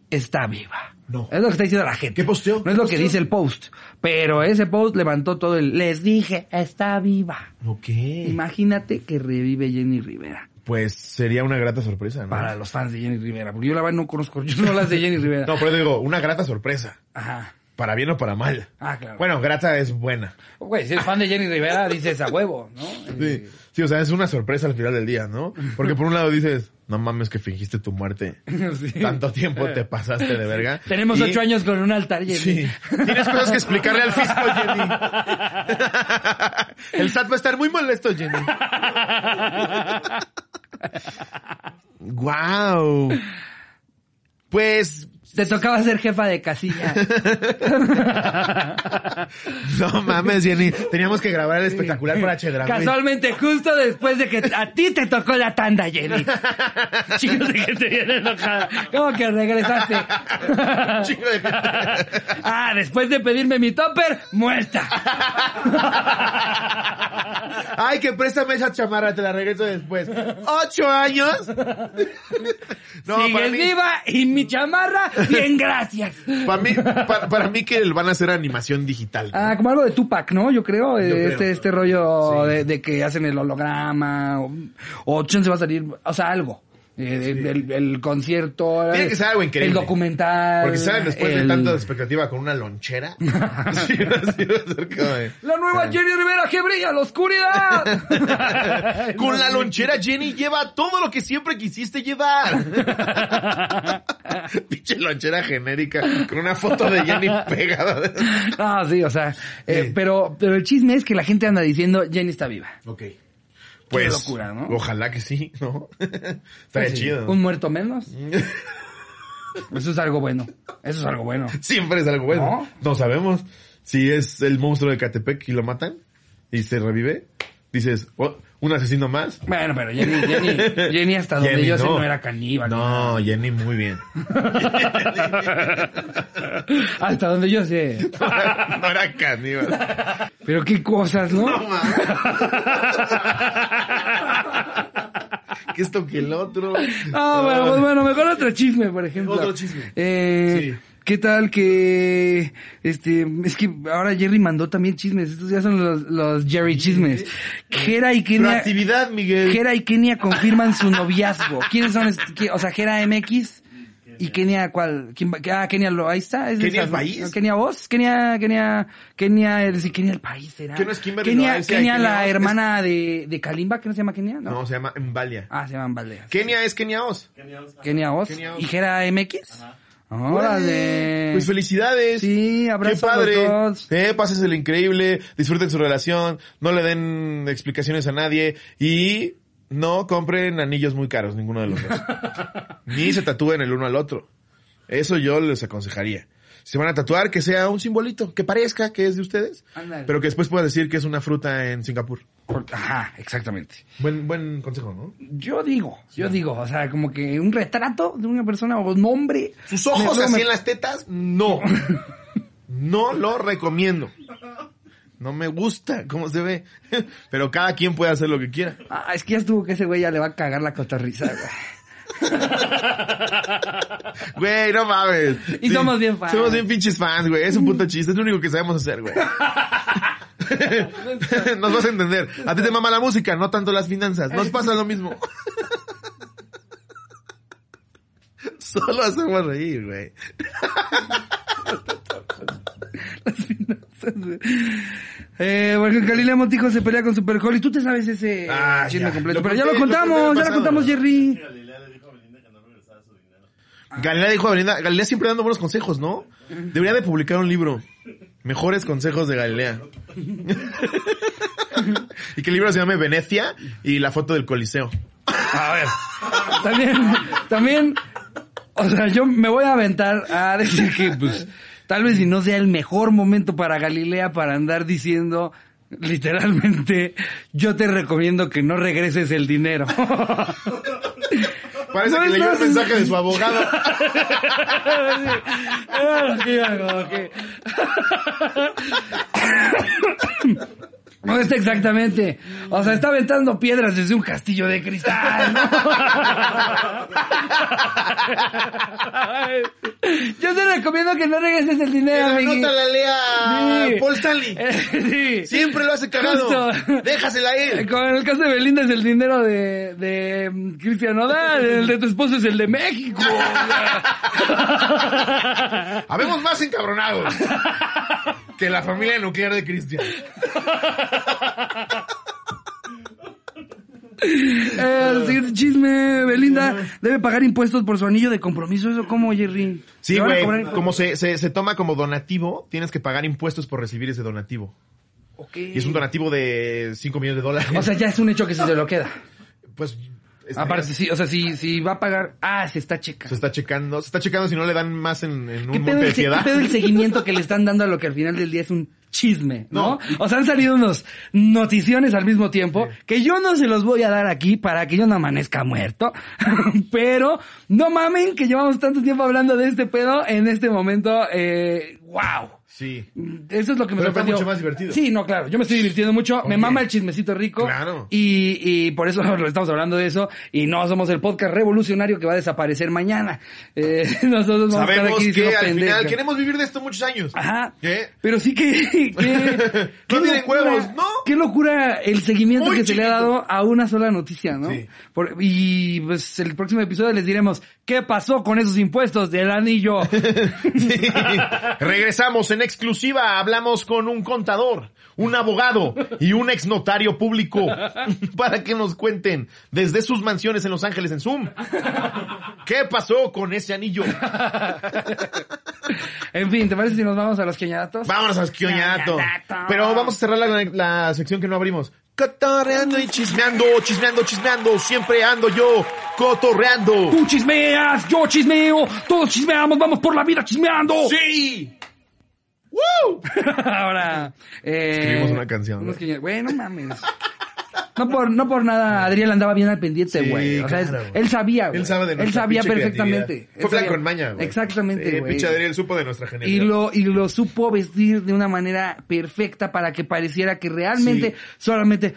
Speaker 1: está viva.
Speaker 2: No.
Speaker 1: Es lo que está diciendo la gente.
Speaker 2: ¿Qué posteó?
Speaker 1: No es lo
Speaker 2: ¿Qué
Speaker 1: que dice el post. Pero ese post levantó todo el, les dije, está viva.
Speaker 2: Ok.
Speaker 1: Imagínate que revive Jenny Rivera.
Speaker 2: Pues sería una grata sorpresa, ¿no?
Speaker 1: Para los fans de Jenny Rivera. Porque yo la verdad no conozco, yo no las de Jenny Rivera.
Speaker 2: No, pero digo, una grata sorpresa.
Speaker 1: Ajá.
Speaker 2: Para bien o para mal.
Speaker 1: Ah, claro.
Speaker 2: Bueno, grata es buena.
Speaker 1: Güey, si eres fan de Jenny Rivera, dices a huevo, ¿no?
Speaker 2: Sí. Sí, o sea, es una sorpresa al final del día, ¿no? Porque por un lado dices, no mames que fingiste tu muerte.
Speaker 1: Sí.
Speaker 2: Tanto tiempo te pasaste de verga.
Speaker 1: Tenemos
Speaker 2: Y-
Speaker 1: ocho años con un altar, Jenny.
Speaker 2: Sí. Tienes cosas que explicarle al fisco, Jenny. El SAT va a estar muy molesto, Jenny. Wow. Pues
Speaker 1: Te tocaba ser jefa de casilla.
Speaker 2: no mames, Jenny. Teníamos que grabar el espectacular para Chedraui.
Speaker 1: Casualmente, justo después de que a ti te tocó la tanda, Jenny. Chicos de que te viene enojada. ¿Cómo que regresaste?
Speaker 2: Chingo de gente.
Speaker 1: ah, después de pedirme mi topper, muerta.
Speaker 2: Ay, que préstame esa chamarra, te la regreso después. ¿Ocho años? No, para
Speaker 1: Sigues
Speaker 2: mí,
Speaker 1: viva y mi chamarra, bien gracias.
Speaker 2: para mí, para, para mí que van a hacer animación digital.
Speaker 1: Ah, como algo de Tupac, ¿no? Yo creo, eh,
Speaker 2: Yo creo.
Speaker 1: este este rollo
Speaker 2: Sí.
Speaker 1: de, de que hacen el holograma o, o chance va a salir, o sea, algo. Eh, del- el concierto,
Speaker 2: Tiene que ser algo increíble.
Speaker 1: el documental,
Speaker 2: Porque salen después de
Speaker 1: el-
Speaker 2: tanta expectativa con una lonchera. sí, de-
Speaker 1: La nueva Jenny Rivera que brilla la oscuridad.
Speaker 2: Con la lonchera Jenny lleva todo lo que siempre quisiste llevar. Pinche lonchera genérica con una foto de Jenny pegada.
Speaker 1: Ah, sí, o sea, eh, pero pero el chisme es que la gente anda diciendo Jenny está viva.
Speaker 2: Ok. Pues,
Speaker 1: locura, ¿no?
Speaker 2: ojalá que sí, ¿no? Estaría
Speaker 1: Pues sí,
Speaker 2: chido.
Speaker 1: Un muerto menos. Eso es algo bueno. Eso es algo bueno.
Speaker 2: Siempre es algo bueno.
Speaker 1: ¿No?
Speaker 2: ¿No? sabemos. Si es el monstruo de Catepec y lo matan y se revive, dices, oh, un asesino más.
Speaker 1: Bueno, pero Jenny, Jenny, Jenny hasta donde
Speaker 2: Jenny,
Speaker 1: yo sé
Speaker 2: no.
Speaker 1: no era caníbal.
Speaker 2: No, Jenny, muy bien.
Speaker 1: Hasta donde yo sé.
Speaker 2: no era caníbal.
Speaker 1: Pero qué cosas, ¿no?
Speaker 2: que esto que el otro.
Speaker 1: Ah, bueno, pues bueno, mejor otro chisme, por ejemplo.
Speaker 2: Otro chisme.
Speaker 1: Eh,
Speaker 2: Sí.
Speaker 1: ¿Qué tal que, este, es que ahora Jerry mandó también chismes, estos ya son los, los Jerry chismes. Gera y Kenia,
Speaker 2: Proactividad, Miguel.
Speaker 1: Gera y Kenia confirman su noviazgo. ¿Quiénes son? O sea, Gera MX y Kenia, ¿cuál? ¿Quién va? Ah, Kenia, lo, ahí está. es
Speaker 2: ¿Kenia el país?
Speaker 1: Kenia vos, Kenia, Kenia, Kenia, es decir, Kenia el país, ¿será?
Speaker 2: ¿Qué no es Kimberly
Speaker 1: Kenia, Kenia
Speaker 2: Kenia
Speaker 1: la
Speaker 2: Oz?
Speaker 1: hermana de, de Kalimba, ¿que no se llama Kenia?
Speaker 2: No, se llama Mbalia.
Speaker 1: Ah, se llaman Valdeas.
Speaker 2: Kenia es Kenia Oz.
Speaker 1: Kenia Oz.
Speaker 2: Kenia Oz.
Speaker 1: ¿Y Gera MX? Órale.
Speaker 2: Pues felicidades.
Speaker 1: Sí,
Speaker 2: Qué
Speaker 1: abrazo a
Speaker 2: padre.
Speaker 1: los dos.
Speaker 2: Eh, el increíble, disfruten su relación, no le den explicaciones a nadie y no compren anillos muy caros, ninguno de los dos. Ni se tatúen el uno al otro. Eso yo les aconsejaría. Se van a tatuar, que sea un simbolito, que parezca que es de ustedes, pero que después pueda decir que es una fruta en Singapur.
Speaker 1: Ajá, exactamente.
Speaker 2: Buen, buen consejo, ¿no?
Speaker 1: Yo digo, yo digo, o sea, como que un retrato de una persona o nombre.
Speaker 2: Sus ojos así
Speaker 1: me-
Speaker 2: en las tetas, no. No lo recomiendo. No me gusta cómo se ve. Pero cada quien puede hacer lo que quiera.
Speaker 1: Ah, es que ya estuvo que ese güey ya le va a cagar la cotorriza, güey.
Speaker 2: Güey, no mames.
Speaker 1: Y somos bien fans.
Speaker 2: Somos bien pinches fans, güey. Es un puto chiste. Es lo único que sabemos hacer, güey. Nos vas a entender. A ti te mama la música, no tanto las finanzas. Nos pasa lo mismo. Solo hacemos reír, güey.
Speaker 1: Eh, porque Galilea Montijo se pelea con Super Holly. Tú te sabes ese
Speaker 2: Ah,
Speaker 1: chisme completo.
Speaker 2: Lo
Speaker 1: pero ya
Speaker 2: conté,
Speaker 1: lo contamos, ya lo contamos, Jerry.
Speaker 3: Galilea le dijo a Belinda que no regresara su dinero.
Speaker 2: Galilea dijo a Belinda, Galilea siempre dando buenos consejos, ¿no? Debería de publicar un libro. Mejores consejos de Galilea. y que el libro se llame Venecia y la foto del Coliseo.
Speaker 1: A ver. También, también, o sea, yo me voy a aventar a decir que, pues, tal vez si no sea el mejor momento para Galilea para andar diciendo literalmente, yo te recomiendo que no regreses el dinero.
Speaker 2: Parece
Speaker 1: No
Speaker 2: que leyó el mensaje de su abogado.
Speaker 1: No está exactamente. O sea, está aventando piedras desde un castillo de cristal. ¿no? Yo te recomiendo que no regreses el
Speaker 2: Que
Speaker 1: dinero,
Speaker 2: la nota la lea
Speaker 1: Sí.
Speaker 2: Paul Stanley.
Speaker 1: sí.
Speaker 2: Siempre lo hace cagado.
Speaker 1: Justo.
Speaker 2: Déjasela a él.
Speaker 1: Como en el caso de Belinda es el dinero de, de mm, Cristian Nodal, el de tu esposo es el de México.
Speaker 2: Habemos más encabronados que la familia nuclear de Cristian.
Speaker 1: El siguiente chisme, Belinda debe pagar impuestos por su anillo de compromiso. ¿Eso cómo, Jerry?
Speaker 2: Sí,
Speaker 1: ¿Le van a
Speaker 2: güey.
Speaker 1: cobrar?
Speaker 2: Como se, se, se toma como donativo, tienes que pagar impuestos por recibir ese donativo.
Speaker 1: Ok.
Speaker 2: Y es un donativo de 5 millones de dólares.
Speaker 1: O sea, ya es un hecho que se se lo queda.
Speaker 2: pues... este,
Speaker 1: Aparte, sí, o sea, si, si va a pagar... Ah, se está
Speaker 2: Se
Speaker 1: checando.
Speaker 2: está checando, se está checando si no le dan más en, en
Speaker 1: ¿Qué
Speaker 2: un monte
Speaker 1: el,
Speaker 2: de
Speaker 1: se-
Speaker 2: piedad.
Speaker 1: qué pedo el seguimiento que le están dando a lo que al final del día es un chisme, ¿no?
Speaker 2: No.
Speaker 1: O sea, han salido unos noticiones al mismo tiempo que yo no se los voy a dar aquí para que yo no amanezca muerto. Pero no mamen que llevamos tanto tiempo hablando de este pedo en este momento. Eh, wow.
Speaker 2: Sí.
Speaker 1: Eso es lo que me
Speaker 2: Pero
Speaker 1: sorprendió.
Speaker 2: mucho más divertido.
Speaker 1: Sí, no, claro. Yo me estoy divirtiendo mucho. Me mama el chismecito rico.
Speaker 2: Claro.
Speaker 1: Y, y por eso lo estamos hablando de eso. Y no somos el podcast revolucionario que va a desaparecer mañana. Eh, nosotros vamos a estar
Speaker 2: Sabemos
Speaker 1: aquí
Speaker 2: que al final queremos vivir de esto muchos años.
Speaker 1: Ajá.
Speaker 2: ¿Qué?
Speaker 1: Pero sí que... que qué
Speaker 2: tienen huevos, ¿no?
Speaker 1: Qué locura el seguimiento
Speaker 2: Muy
Speaker 1: que se le ha
Speaker 2: chiquito.
Speaker 1: dado a una sola noticia, ¿no?
Speaker 2: Sí.
Speaker 1: Por- y pues el próximo episodio les diremos qué pasó con esos impuestos del anillo.
Speaker 2: Sí. Regresamos en exclusiva. Hablamos con un contador, un abogado y un ex notario público para que nos cuenten desde sus mansiones en Los Ángeles en Zoom. ¿Qué pasó con ese anillo?
Speaker 1: en fin, ¿te parece si nos vamos a los queñadatos?
Speaker 2: Vámonos a Esquioñato.
Speaker 1: Quioñato.
Speaker 2: Pero vamos a cerrar la, la sección que no abrimos. Cotorreando y chismeando, chismeando, chismeando. Siempre ando yo cotorreando.
Speaker 1: Tú chismeas, yo chismeo, todos chismeamos, vamos por la vida chismeando.
Speaker 2: ¡Sí! ¡Woo!
Speaker 1: Ahora, eh,
Speaker 2: Escribimos una canción,
Speaker 1: unos Güey, no mames. No por, no por nada, Adriel andaba bien al pendiente,
Speaker 2: Sí,
Speaker 1: güey. o sea,
Speaker 2: claro,
Speaker 1: él sabía, güey.
Speaker 2: Él sabe de
Speaker 1: Él sabía perfectamente.
Speaker 2: Fue blanco en maña, güey.
Speaker 1: Exactamente,
Speaker 2: Sí,
Speaker 1: güey.
Speaker 2: pinche Adriel supo de nuestra
Speaker 1: y
Speaker 2: genialidad.
Speaker 1: lo, y lo supo vestir de una manera perfecta para que pareciera que realmente
Speaker 2: Sí.
Speaker 1: solamente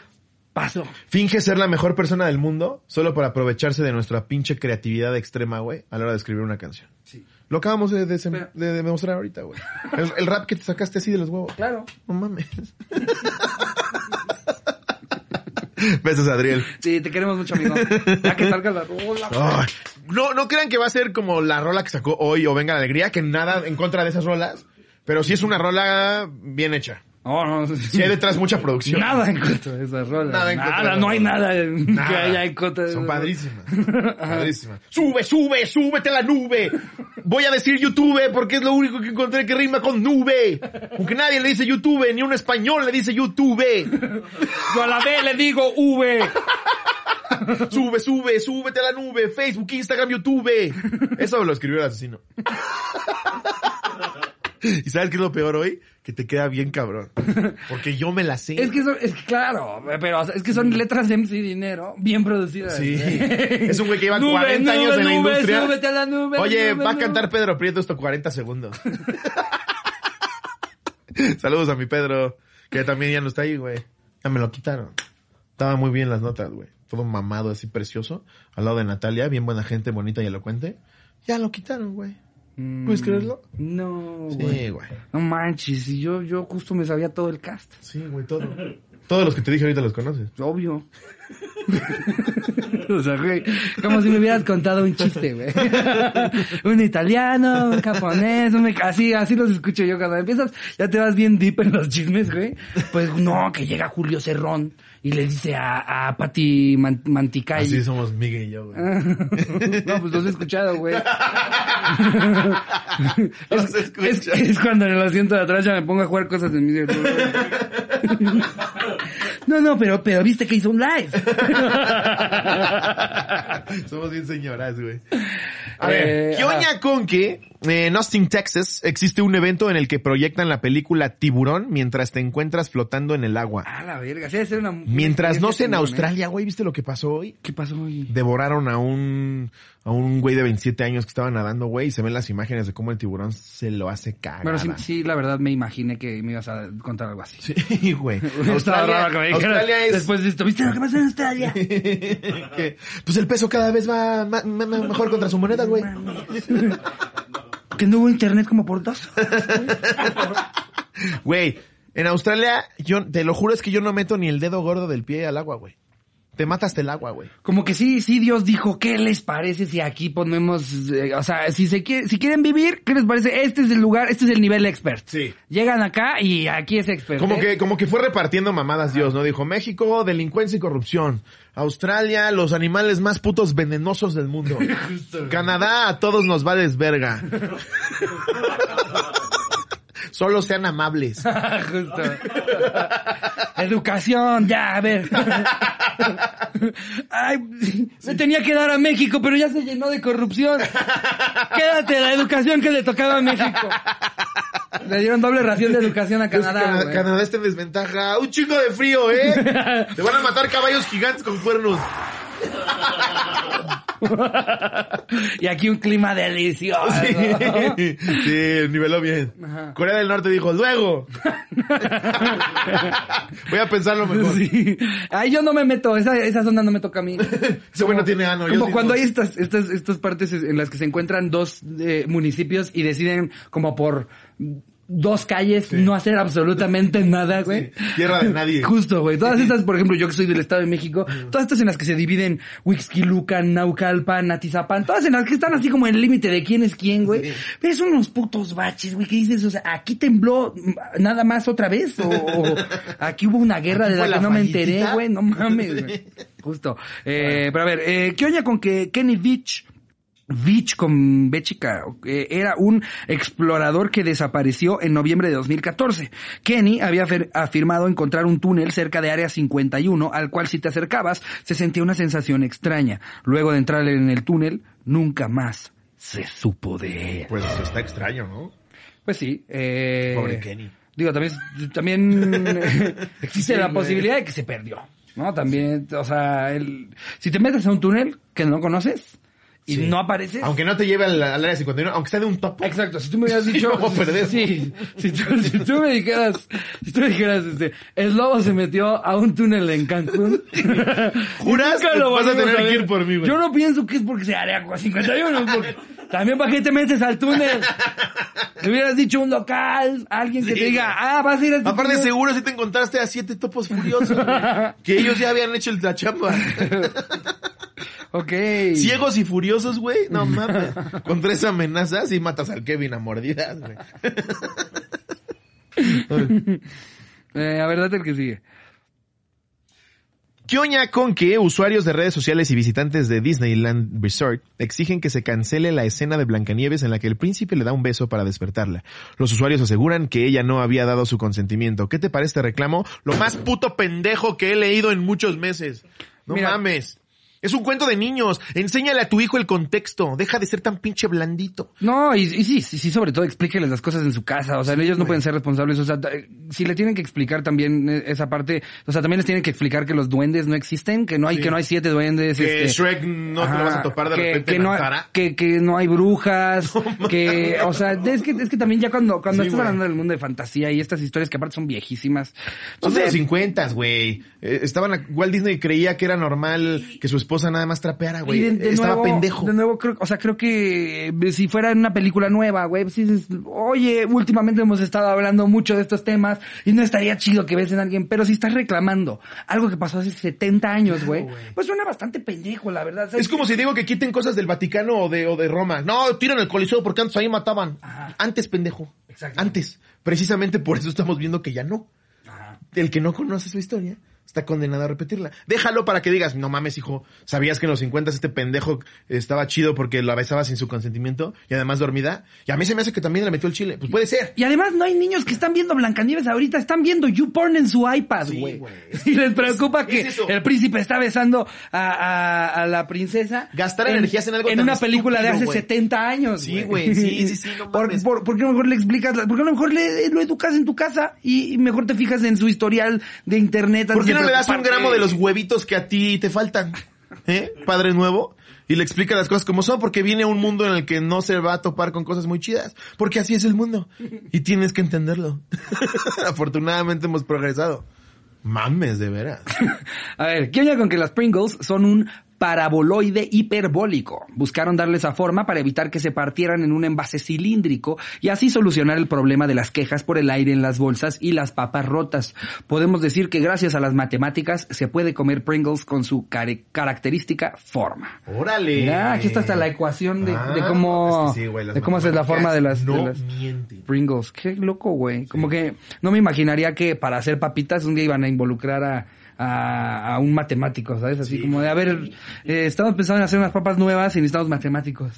Speaker 1: pasó.
Speaker 2: Finge ser la mejor persona del mundo solo para aprovecharse de nuestra pinche creatividad extrema, güey, a la hora de escribir una canción.
Speaker 1: Sí.
Speaker 2: Lo acabamos de, desem-
Speaker 1: Pero-
Speaker 2: de demostrar ahorita, güey. El, el rap que te sacaste así de los huevos.
Speaker 1: Claro.
Speaker 2: No mames. Besos, Adriel.
Speaker 1: Sí, te queremos mucho, amigo. Ya que salga la rola.
Speaker 2: No, no crean que va a ser como la rola que sacó hoy o Venga la Alegría, que nada en contra de esas rolas, pero sí es una rola bien hecha.
Speaker 1: No, no.
Speaker 2: Sí hay detrás mucha producción.
Speaker 1: Nada en contra de esas rolas.
Speaker 2: Nada en contra de
Speaker 1: no hay nada
Speaker 2: Nada.
Speaker 1: que haya en contra de
Speaker 2: Son padrísimas. padrísimas. Sube, sube, súbete a la nube. Voy a decir YouTube porque es lo único que encontré que rima con nube. Aunque nadie le dice YouTube, ni un español le dice YouTube.
Speaker 1: Yo a la B le digo V.
Speaker 2: Sube, sube, súbete a la nube. Facebook, Instagram, YouTube. Eso lo escribió el asesino. ¿Y sabes qué es lo peor hoy? Que te queda bien cabrón. Porque yo me la sé.
Speaker 1: Es que son, es que claro, pero o sea, es que son letras de MC Dinero bien producidas.
Speaker 2: Sí. Es un güey que lleva
Speaker 1: Nube,
Speaker 2: 40 años en la industria.
Speaker 1: súbete a la nube,
Speaker 2: Oye,
Speaker 1: nube,
Speaker 2: va a cantar Pedro Prieto esto 40 segundos. Saludos a mi Pedro, que también ya no está ahí, güey. Ya me lo quitaron. Estaba muy bien las notas, güey. Todo mamado, así precioso. Al lado de Natalia, bien buena gente, bonita y elocuente. Ya lo quitaron, güey. ¿Puedes creerlo?
Speaker 1: No, güey.
Speaker 2: Sí, güey.
Speaker 1: No manches, y yo, yo justo me sabía todo el cast.
Speaker 2: Sí, güey, todo. Todos los que te dije ahorita los conoces.
Speaker 1: Obvio. o sea, güey, como si me hubieras contado un chiste, güey. un italiano, un japonés, un así, así los escucho yo cuando empiezas, ya te vas bien deep en los chismes, güey. Pues no, que llega Julio Cerrón y le dice a, a Pati Man- Manticay.
Speaker 2: Así somos Miguel y yo, güey.
Speaker 1: no, pues los he escuchado, güey. Es,
Speaker 2: escucho.
Speaker 1: es- es cuando en el asiento de atrás ya me pongo a jugar cosas en mi. No, no, pero, pero viste que hizo un live.
Speaker 2: Somos bien señoras, güey. A
Speaker 1: Eh,
Speaker 2: ver, ¿qué oña con eh, en Austin, Texas, existe un evento en el que proyectan la película Tiburón mientras te encuentras flotando en el agua?
Speaker 1: A la verga, sí, una...
Speaker 2: Mientras no sé en
Speaker 1: ¿eh?
Speaker 2: Australia, güey, ¿viste lo que pasó hoy?
Speaker 1: ¿Qué pasó hoy?
Speaker 2: Devoraron a un a un güey de 27 años que estaba nadando, güey, y se ven las imágenes de cómo el tiburón se lo hace cagar.
Speaker 1: Bueno, sí, sí, la verdad me imaginé que me ibas a contar algo así.
Speaker 2: Sí, güey. Australia es
Speaker 1: Después de esto, ¿viste lo que pasó en Australia?
Speaker 2: que, pues el peso cada vez va ma- ma- ma- mejor contra su moneda, güey.
Speaker 1: Que no hubo internet como por dos.
Speaker 2: Güey, en Australia, yo te lo juro es que yo no meto ni el dedo gordo del pie al agua, güey. Te mata hasta el agua, güey.
Speaker 1: Como que sí, sí, Dios dijo, ¿qué les parece si aquí ponemos, eh, o sea, si se quiere, si quieren vivir, ¿qué les parece? Este es el lugar, este es el nivel expert.
Speaker 2: Sí.
Speaker 1: Llegan acá y aquí es expert.
Speaker 2: Como
Speaker 1: ¿eh?
Speaker 2: que, como que fue repartiendo mamadas Dios, ¿no? Dijo, México, delincuencia y corrupción. Australia, los animales más putos venenosos del mundo. Canadá, a todos nos vales verga. Solo sean amables.
Speaker 1: Justo. Educación, ya, a ver. Ay, me tenía que dar a México, pero ya se llenó de corrupción. Quédate la educación que le tocaba a México. Le dieron doble ración de educación a Canadá.
Speaker 2: Canadá está en desventaja. Un chingo de frío, ¿eh? Te van a matar caballos gigantes con cuernos.
Speaker 1: Y aquí un clima delicioso.
Speaker 2: Sí, sí, niveló bien.
Speaker 1: Ajá.
Speaker 2: Corea del Norte dijo, luego. Voy a pensarlo mejor.
Speaker 1: Sí. Ay, yo no me meto, esa, esa zona no me toca a mí.
Speaker 2: Ese güey no tiene ano.
Speaker 1: Como cuando hay estas, estas, estas partes en las que se encuentran dos eh, municipios y deciden como por dos calles no hacer absolutamente nada, güey.
Speaker 2: Tierra de nadie.
Speaker 1: Justo, güey. Todas estas, por ejemplo, yo que soy del Estado de México, todas estas en las que se dividen Huixquilucan, Naucalpan, Atizapán, todas en las que están así como en el límite de quién es quién, güey. Pero son unos putos baches, güey, que dices, o sea, aquí tembló nada más otra vez, o, o aquí hubo una guerra
Speaker 2: ¿Aquí
Speaker 1: de la que no me enteré, güey, no mames, güey. Justo. Eh, pero a ver, eh, ¿qué oña con que Kenny Beach Beach con B chica, eh, era un explorador que desapareció en noviembre de 2014. Kenny había afirmado encontrar un túnel cerca de Área 51 al cual si te acercabas se sentía una sensación extraña. Luego de entrar en el túnel, nunca más se supo de él.
Speaker 2: Pues está extraño, ¿no?
Speaker 1: Pues sí. Eh,
Speaker 2: Pobre Kenny.
Speaker 1: Digo, también, también existe
Speaker 2: Sí,
Speaker 1: la posibilidad de que se perdió. ¿No? También, o sea, el, si te metes a un túnel que no conoces y
Speaker 2: Sí.
Speaker 1: no apareces.
Speaker 2: Aunque no te lleve al, al área 51, aunque sea de un topo.
Speaker 1: Exacto, si tú me hubieras dicho.
Speaker 2: a perder.
Speaker 1: Sí, si tú, si tú me dijeras, si tú me dijeras, este, el lobo se metió a un túnel en Cancún.
Speaker 2: ¿Juras?
Speaker 1: Nunca lo
Speaker 2: Vas a tener que
Speaker 1: ver.
Speaker 2: ir por mí, güey.
Speaker 1: Yo no pienso que es porque sea área 51, porque también para qué te metes al túnel. Le hubieras dicho un local, alguien que
Speaker 2: Sí,
Speaker 1: te diga, ah, vas a ir a este
Speaker 2: Aparte,
Speaker 1: túnel.
Speaker 2: seguro si te encontraste a siete topos furiosos, güey, que ellos ya habían hecho la chamba.
Speaker 1: Ok.
Speaker 2: Ciegos y furiosos, güey. No mames. Con tres amenazas y matas al Kevin a mordidas, güey.
Speaker 1: Eh, a ver, date el que sigue.
Speaker 2: ¿Qué oña con que usuarios de redes sociales y visitantes de Disneyland Resort exigen que se cancele la escena de Blancanieves en la que el príncipe le da un beso para despertarla? Los usuarios aseguran que ella no había dado su consentimiento. ¿Qué te parece este reclamo? Lo más puto pendejo que he leído en muchos meses. No
Speaker 1: Mira.
Speaker 2: mames. Es un cuento de niños. Enséñale a tu hijo el contexto. Deja de ser tan pinche blandito.
Speaker 1: No, y, y sí, sí, sí, sobre todo explíqueles las cosas en su casa. O sea, ellos no pueden ser responsables. O sea, si le tienen que explicar también eh, esa parte, o sea, también les tienen que explicar que los duendes no existen, que no hay,
Speaker 2: Sí.
Speaker 1: que no hay siete duendes.
Speaker 2: Que
Speaker 1: este,
Speaker 2: Shrek no te lo vas a topar de
Speaker 1: que,
Speaker 2: repente
Speaker 1: que no,
Speaker 2: Antara.
Speaker 1: que, que no hay brujas, que, o sea, es que, es que también ya cuando, cuando
Speaker 2: Sí,
Speaker 1: estás
Speaker 2: güey.
Speaker 1: hablando del mundo de fantasía y estas historias que aparte son viejísimas.
Speaker 2: Son de los 50, güey. Eh, estaban, Walt Disney creía que era normal que su esposa nada más trapeara, güey.
Speaker 1: de- de
Speaker 2: Estaba
Speaker 1: nuevo-
Speaker 2: pendejo.
Speaker 1: De nuevo, creo, o sea, creo que eh, si fuera en una película nueva, güey, pues dices, oye, últimamente hemos estado hablando mucho de estos temas y no estaría chido que besen a alguien, pero si estás reclamando algo que pasó hace 70 años, güey, pues suena bastante pendejo, la verdad. ¿sabes?
Speaker 2: Es como si digo que quiten cosas del Vaticano o de, o de Roma. No, tiran el Coliseo porque antes ahí mataban.
Speaker 1: Ajá.
Speaker 2: Antes, pendejo.
Speaker 1: Exacto.
Speaker 2: Antes. Precisamente por eso estamos viendo que ya no.
Speaker 1: Ajá.
Speaker 2: El que no conoce su historia está condenado a repetirla. Déjalo para que digas, no mames, hijo, ¿sabías que en los 50 este pendejo estaba chido porque lo besaba sin su consentimiento y además dormida? Y a mí se me hace que también le metió el chile. Pues puede ser.
Speaker 1: Y además no hay niños que están viendo Blancanieves ahorita, están viendo YouPorn en su iPad, güey. y les preocupa
Speaker 2: ¿Qué
Speaker 1: que
Speaker 2: es
Speaker 1: el príncipe está besando a, a- a la princesa.
Speaker 2: Gastar energías en algo
Speaker 1: En
Speaker 2: tan
Speaker 1: una película de hace
Speaker 2: güey.
Speaker 1: 70 años,
Speaker 2: Sí, güey, sí, sí, sí, no
Speaker 1: por,
Speaker 2: mames.
Speaker 1: por, ¿por qué mejor le explicas? ¿Por qué no mejor le, lo educas en tu casa y, y mejor te fijas en su historial de internet?
Speaker 2: ¿Por
Speaker 1: antes
Speaker 2: qué
Speaker 1: de
Speaker 2: no le das un gramo de los huevitos que a ti te faltan? ¿Eh? Padre nuevo. Y le explica las cosas como son, porque viene un mundo en el que no se va a topar con cosas muy chidas. Porque así es el mundo. Y tienes que entenderlo. Afortunadamente hemos progresado. Mames, de veras.
Speaker 1: A ver, ¿qué onda con que las Pringles son un paraboloide hiperbólico? Buscaron darle esa forma para evitar que se partieran en un envase cilíndrico y así solucionar el problema de las quejas por el aire en las bolsas y las papas rotas. Podemos decir que gracias a las matemáticas se puede comer Pringles con su característica forma.
Speaker 2: Órale.
Speaker 1: Aquí está hasta la ecuación de,
Speaker 2: Ah,
Speaker 1: de cómo,
Speaker 2: es que sí, güey,
Speaker 1: de cómo es la forma de las,
Speaker 2: matemáticas
Speaker 1: de
Speaker 2: no
Speaker 1: las. Pringles. Qué loco, güey. Como que no me imaginaría que para hacer papitas un día iban a involucrar a, a, a un matemático, ¿sabes? Así como de, a ver, eh, estamos pensando en hacer unas papas nuevas y necesitamos matemáticos.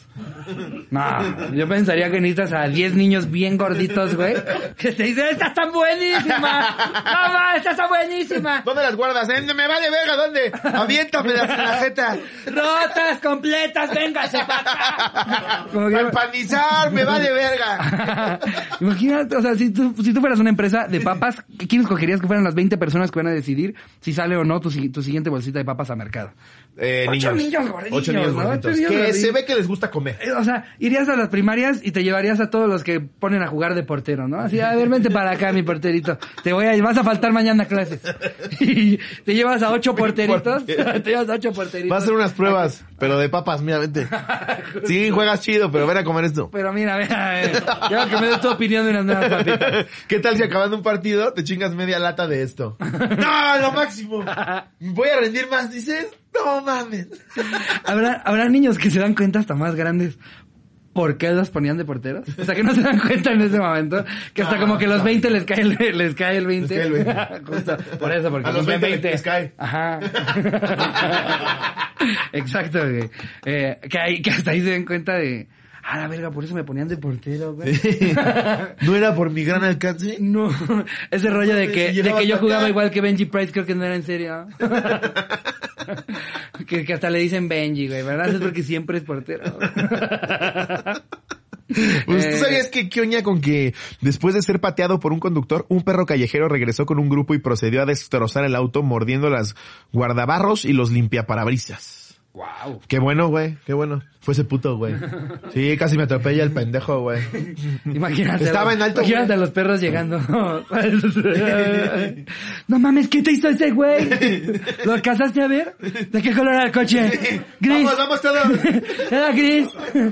Speaker 1: No, yo pensaría que necesitas a 10 niños bien gorditos, güey, que te dicen, esta está buenísima. Mamá, esta está buenísima.
Speaker 2: ¿Dónde las guardas? Eh, me vale verga, ¿dónde? Aviéntamelas en la jeta.
Speaker 1: Rotas, completas, véngase para acá. Como que-
Speaker 2: empanizar, me vale verga.
Speaker 1: Imagínate, o sea, si tú, si tú fueras una empresa de papas, ¿quién escogerías que fueran las 20 personas que van a decidir si sale o no tu, tu siguiente bolsita de papas a mercado?
Speaker 2: Eh,
Speaker 1: Ocho
Speaker 2: niños.
Speaker 1: niños
Speaker 2: Ocho niños
Speaker 1: ¿no?
Speaker 2: gorditos.
Speaker 1: Ocho niños
Speaker 2: Que se ve que les gusta comer.
Speaker 1: Eh, O sea, irías a las primarias y te llevarías a todos los que ponen a jugar de portero, ¿no? Así, a ver, vente para acá, mi porterito. Te voy a, vas a faltar mañana a clases. Y te llevas a ocho porteritos. te llevas a ocho porteritos.
Speaker 2: Va a hacer unas pruebas, pero de papas, mira, vente. Sí, juegas chido, pero ven a comer esto.
Speaker 1: Pero mira, mira, quiero que me des tu opinión de unas nuevas papitas.
Speaker 2: ¿Qué tal si acabando un partido te chingas media lata de esto? ¡No, lo máximo! ¿Voy a rendir más, dices? No mames.
Speaker 1: ¿Habrá, habrá niños que se dan cuenta hasta más grandes por qué los ponían de porteros. O sea, que no se dan cuenta en ese momento. Que hasta
Speaker 2: Ah,
Speaker 1: como que los
Speaker 2: no.
Speaker 1: 20 les cae el, les cae el 20.
Speaker 2: Les cae el 20.
Speaker 1: Justo, por eso, porque
Speaker 2: A los
Speaker 1: cumplen
Speaker 2: 20 les cae.
Speaker 1: Ajá. Exacto, güey. Eh, que, ahí, que hasta ahí se den cuenta de... Ah, la verga, por eso me ponían de portero, güey.
Speaker 2: ¿No era por mi gran alcance?
Speaker 1: No, ese rollo de que, de que yo jugaba igual que Benji Price, creo que no era en serio. que, que hasta le dicen Benji, güey, ¿verdad? Es porque siempre es portero.
Speaker 2: Pues
Speaker 1: Eh,
Speaker 2: tú sabías que qué oña con que después de ser pateado por un conductor, un perro callejero regresó con un grupo y procedió a destrozar el auto mordiendo las guardabarros y los limpiaparabrisas.
Speaker 1: Wow.
Speaker 2: Qué bueno, güey, qué bueno. Fue ese puto, güey. Sí, casi me atropella el pendejo, güey.
Speaker 1: Imagínate.
Speaker 2: Estaba en alto,
Speaker 1: Imagínate
Speaker 2: güey.
Speaker 1: a los perros llegando. no mames, ¿qué te hizo ese güey? ¿Lo alcanzaste a ver? ¿De qué color era el coche? Gris.
Speaker 2: Vamos, vamos todos.
Speaker 1: Era gris.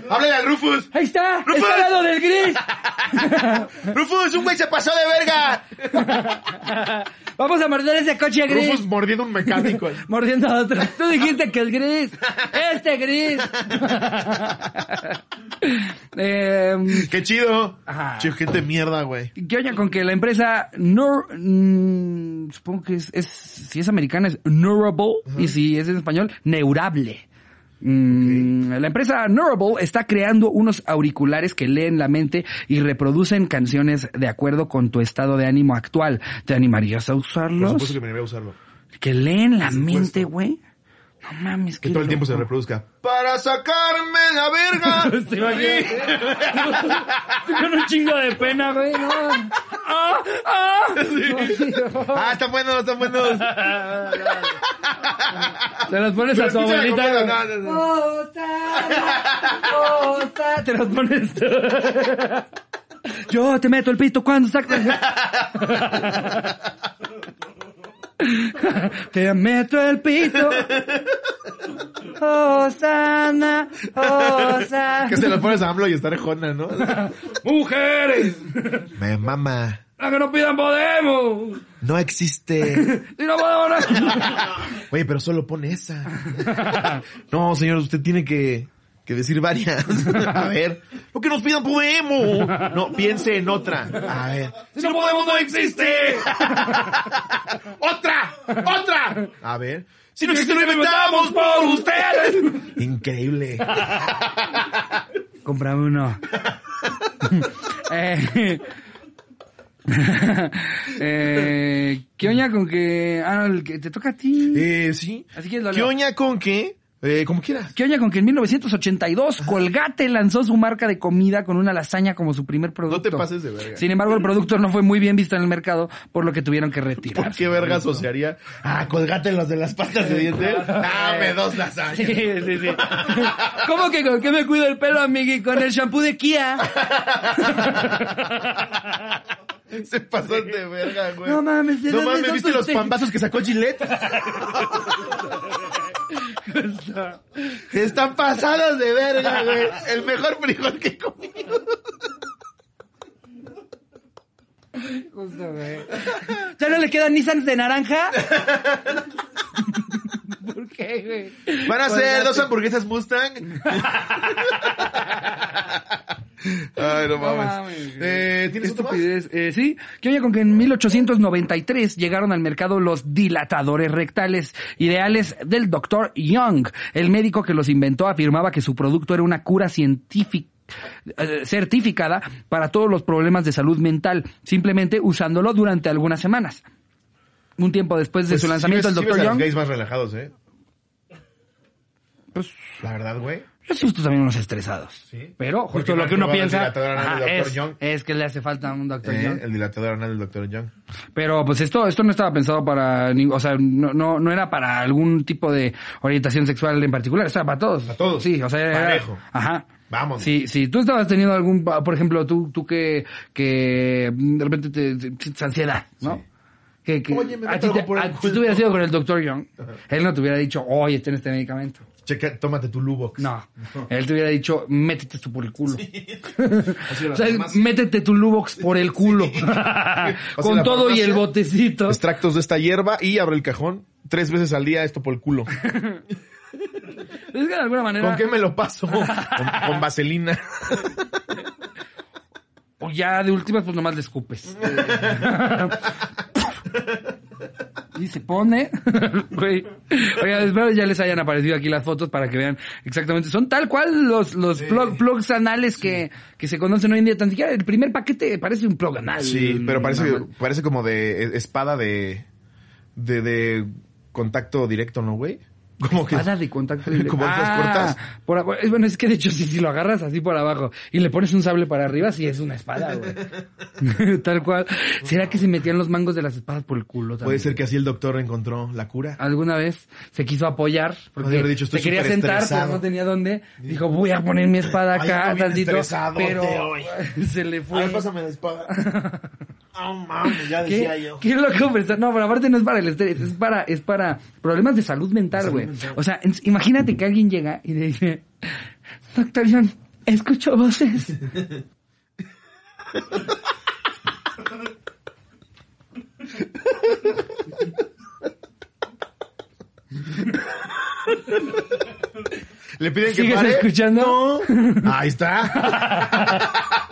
Speaker 2: Háblale al Rufus.
Speaker 1: Ahí está.
Speaker 2: ¡Rufus!
Speaker 1: Está al lado del gris.
Speaker 2: Rufus, un güey se pasó de verga.
Speaker 1: Vamos a morder ese coche gris.
Speaker 2: Rufus mordiendo un mecánico.
Speaker 1: Mordiendo a otro. Tú dijiste que es gris. Este gris. eh,
Speaker 2: Qué chido.
Speaker 1: Ajá.
Speaker 2: Chido, gente mierda, güey.
Speaker 1: ¿Qué oña con que la empresa Nur, mm, supongo que es, es, si es americana es Neurable y si es en español, Neurable. Mm, La empresa Neurable está creando unos auriculares que leen la mente y reproducen canciones de acuerdo con tu estado de ánimo actual. ¿Te animarías a
Speaker 2: Por
Speaker 1: usarlos?
Speaker 2: supuesto que me voy a usarlo.
Speaker 1: Que leen la
Speaker 2: Por
Speaker 1: mente, güey. No mames,
Speaker 2: Que todo el tiempo se reproduzca. Para sacarme la verga.
Speaker 1: ¿Te imaginas? Estoy con un chingo de pena, güey. No. ¡Ah! ¡Ah!
Speaker 2: Ah, están buenos, están buenos.
Speaker 1: Te los pones
Speaker 2: Pero
Speaker 1: a tu abuelita.
Speaker 2: no, no.
Speaker 1: Te los pones tú. Yo te meto el pito cuando sacas. Te meto el pito. Osana, Osana.
Speaker 2: Que se lo pones a AMLO y está rejona, ¿no?
Speaker 1: Mujeres.
Speaker 2: Me mama.
Speaker 1: La que no pidan podemos.
Speaker 2: No existe.
Speaker 1: Si no podemos, no.
Speaker 2: Oye, pero solo pone esa. No, señor, usted tiene que que decir varias. A ver, lo que nos pidan podemos. No, piense en otra. A ver.
Speaker 1: Si no podemos, no existe.
Speaker 2: ¡Otra! ¡Otra! A ver. Si no existe, lo inventamos por ustedes. Increíble.
Speaker 1: Cómprame uno. eh, eh, ¿Qué oña con que... Ah, no, el que te toca a ti.
Speaker 2: Eh, sí.
Speaker 1: Así que lo
Speaker 2: ¿Qué oña con qué? Eh, como quieras.
Speaker 1: ¿Qué oña con que en 1982 Colgate lanzó su marca de comida con una lasaña como su primer producto?
Speaker 2: No te pases de verga.
Speaker 1: Sin embargo, el producto no fue muy bien visto en el mercado, por lo que tuvieron que retirar.
Speaker 2: ¿Por qué verga asociaría? Ah, colgate los de las pastas de dientes. Dame dos lasañas.
Speaker 1: Sí, sí, sí. ¿Cómo que con qué me cuido el pelo, amigui? Con el shampoo de Kia.
Speaker 2: Se pasó de verga, güey.
Speaker 1: No mames, ¿de
Speaker 2: No mames, ¿viste los pambazos que sacó Gillette? Están pasados de verga, güey. El mejor frijol que he comido.
Speaker 1: Justo, güey. ¿Ya no le quedan Nissans de naranja? ¿Por qué, güey?
Speaker 2: Van a ser dos hamburguesas Mustang. Ay, no
Speaker 1: No
Speaker 2: mames.
Speaker 1: mames, güey.
Speaker 2: eh, ¿Tienes?
Speaker 1: Estupidez. Eh, sí, que oye con que en 1893 llegaron al mercado los dilatadores rectales ideales del Dr. Young. El médico que los inventó afirmaba que su producto era una cura científica eh, certificada para todos los problemas de salud mental, simplemente usándolo durante algunas semanas. Un tiempo después de
Speaker 2: Pues
Speaker 1: su lanzamiento, el
Speaker 2: sí ves a los
Speaker 1: Young,
Speaker 2: gays más relajados, ¿eh?
Speaker 1: pues,
Speaker 2: La verdad, güey.
Speaker 1: He visto también unos estresados.
Speaker 2: Sí.
Speaker 1: Pero justo lo que uno piensa ajá,
Speaker 2: Dr.
Speaker 1: es, que le hace falta un Dr.
Speaker 2: Eh,
Speaker 1: Young.
Speaker 2: el dilatador anal del Dr. Young.
Speaker 1: Pero pues esto, esto no estaba pensado para, o sea, no, no, no era para algún tipo de orientación sexual en particular, estaba para todos.
Speaker 2: Para todos.
Speaker 1: Sí, o sea, era,
Speaker 2: Parejo.
Speaker 1: ajá.
Speaker 2: Vámonos.
Speaker 1: Sí, sí, tú estabas teniendo algún, por ejemplo, tú, tú que, que de repente te, te sientes ansiedad, ¿no?
Speaker 2: Sí.
Speaker 1: Que, que
Speaker 2: Oye, me
Speaker 1: a ti te-
Speaker 2: algo por el
Speaker 1: a- si tú hubieras ido con el doctor Young, él no te hubiera dicho, oye, ten este medicamento.
Speaker 2: Checa, tómate tu Lubox.
Speaker 1: No, él te hubiera dicho, métete esto por el culo. O sea, métete tu Lubox por el culo. Con todo y el botecito.
Speaker 2: Extractos de esta hierba y abre el cajón tres veces al día esto por el culo.
Speaker 1: Es que de alguna manera.
Speaker 2: ¿Con qué me lo paso? Con, con vaselina.
Speaker 1: O ya de últimas, pues nomás le escupes. Y se pone. Güey. Oiga, espero ya les hayan aparecido aquí las fotos para que vean exactamente. Son tal cual los, los plug- plugs anales que, que se conocen hoy en día. Tan siquiera el primer paquete parece un plug anal.
Speaker 2: Sí, pero parece,
Speaker 1: Normal.
Speaker 2: parece como de eh, espada de, de, de contacto directo, ¿no, güey? Como que...
Speaker 1: Espada de contacto directo.
Speaker 2: Como
Speaker 1: Ah, por bueno, es que de hecho si, si lo agarras así por abajo y le pones un sable para arriba, sí es una espada, güey. Tal cual. ¿Será que se metían los mangos de las espadas por el culo también?
Speaker 2: Puede ser que así el doctor encontró la cura.
Speaker 1: alguna vez se quiso apoyar porque
Speaker 2: dicho,
Speaker 1: se
Speaker 2: "Estoy
Speaker 1: quería
Speaker 2: súper
Speaker 1: sentar pero
Speaker 2: estresado".
Speaker 1: no tenía dónde dijo voy a poner mi espada
Speaker 2: Ay,
Speaker 1: acá
Speaker 2: bien
Speaker 1: tantito pero se le fue
Speaker 2: la espada. Ah, mames, ya
Speaker 1: ¿Qué, qué loco pensar no pero aparte no es para el estrés es para es para problemas de salud mental güey. o sea en- imagínate que alguien llega y le dice doctor John escucho voces
Speaker 2: Le piden que
Speaker 1: ¿Sigues
Speaker 2: pare.
Speaker 1: escuchando?
Speaker 2: Ahí está.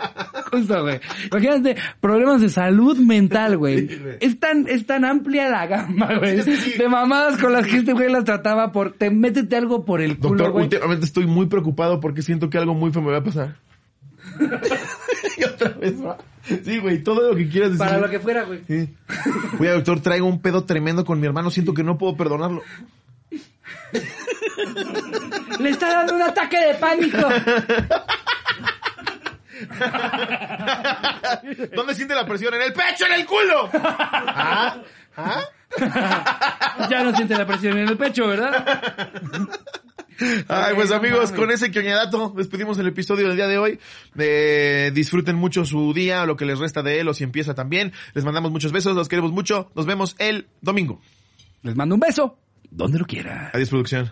Speaker 1: Justo, güey. Imagínate, problemas de salud mental, güey.
Speaker 2: Sí, güey.
Speaker 1: es tan, es tan amplia la gama, güey.
Speaker 2: Sí, sí, sí.
Speaker 1: De mamadas con las que este güey las trataba por, te métete algo por el culo,
Speaker 2: Doctor,
Speaker 1: güey.
Speaker 2: últimamente estoy muy preocupado porque siento que algo muy feo me va a pasar. y otra vez va. Sí, güey, todo lo que quieras decir.
Speaker 1: Para lo que fuera, güey.
Speaker 2: Sí. Oye, doctor, traigo un pedo tremendo con mi hermano. Siento que no puedo perdonarlo.
Speaker 1: Le está dando un ataque de pánico.
Speaker 2: ¿Dónde siente la presión? ¡En el pecho, en el culo! ¿Ah? ¿Ah?
Speaker 1: ya no siente la presión en el pecho, ¿verdad?
Speaker 2: Ay, pues amigos, con ese quioñadato despedimos el episodio del día de hoy. Eh, disfruten mucho su día, lo que les resta de él o si empieza también. Les mandamos muchos besos, los queremos mucho. Nos vemos el domingo.
Speaker 1: Les mando un beso. Donde lo quiera.
Speaker 2: Adiós, producción.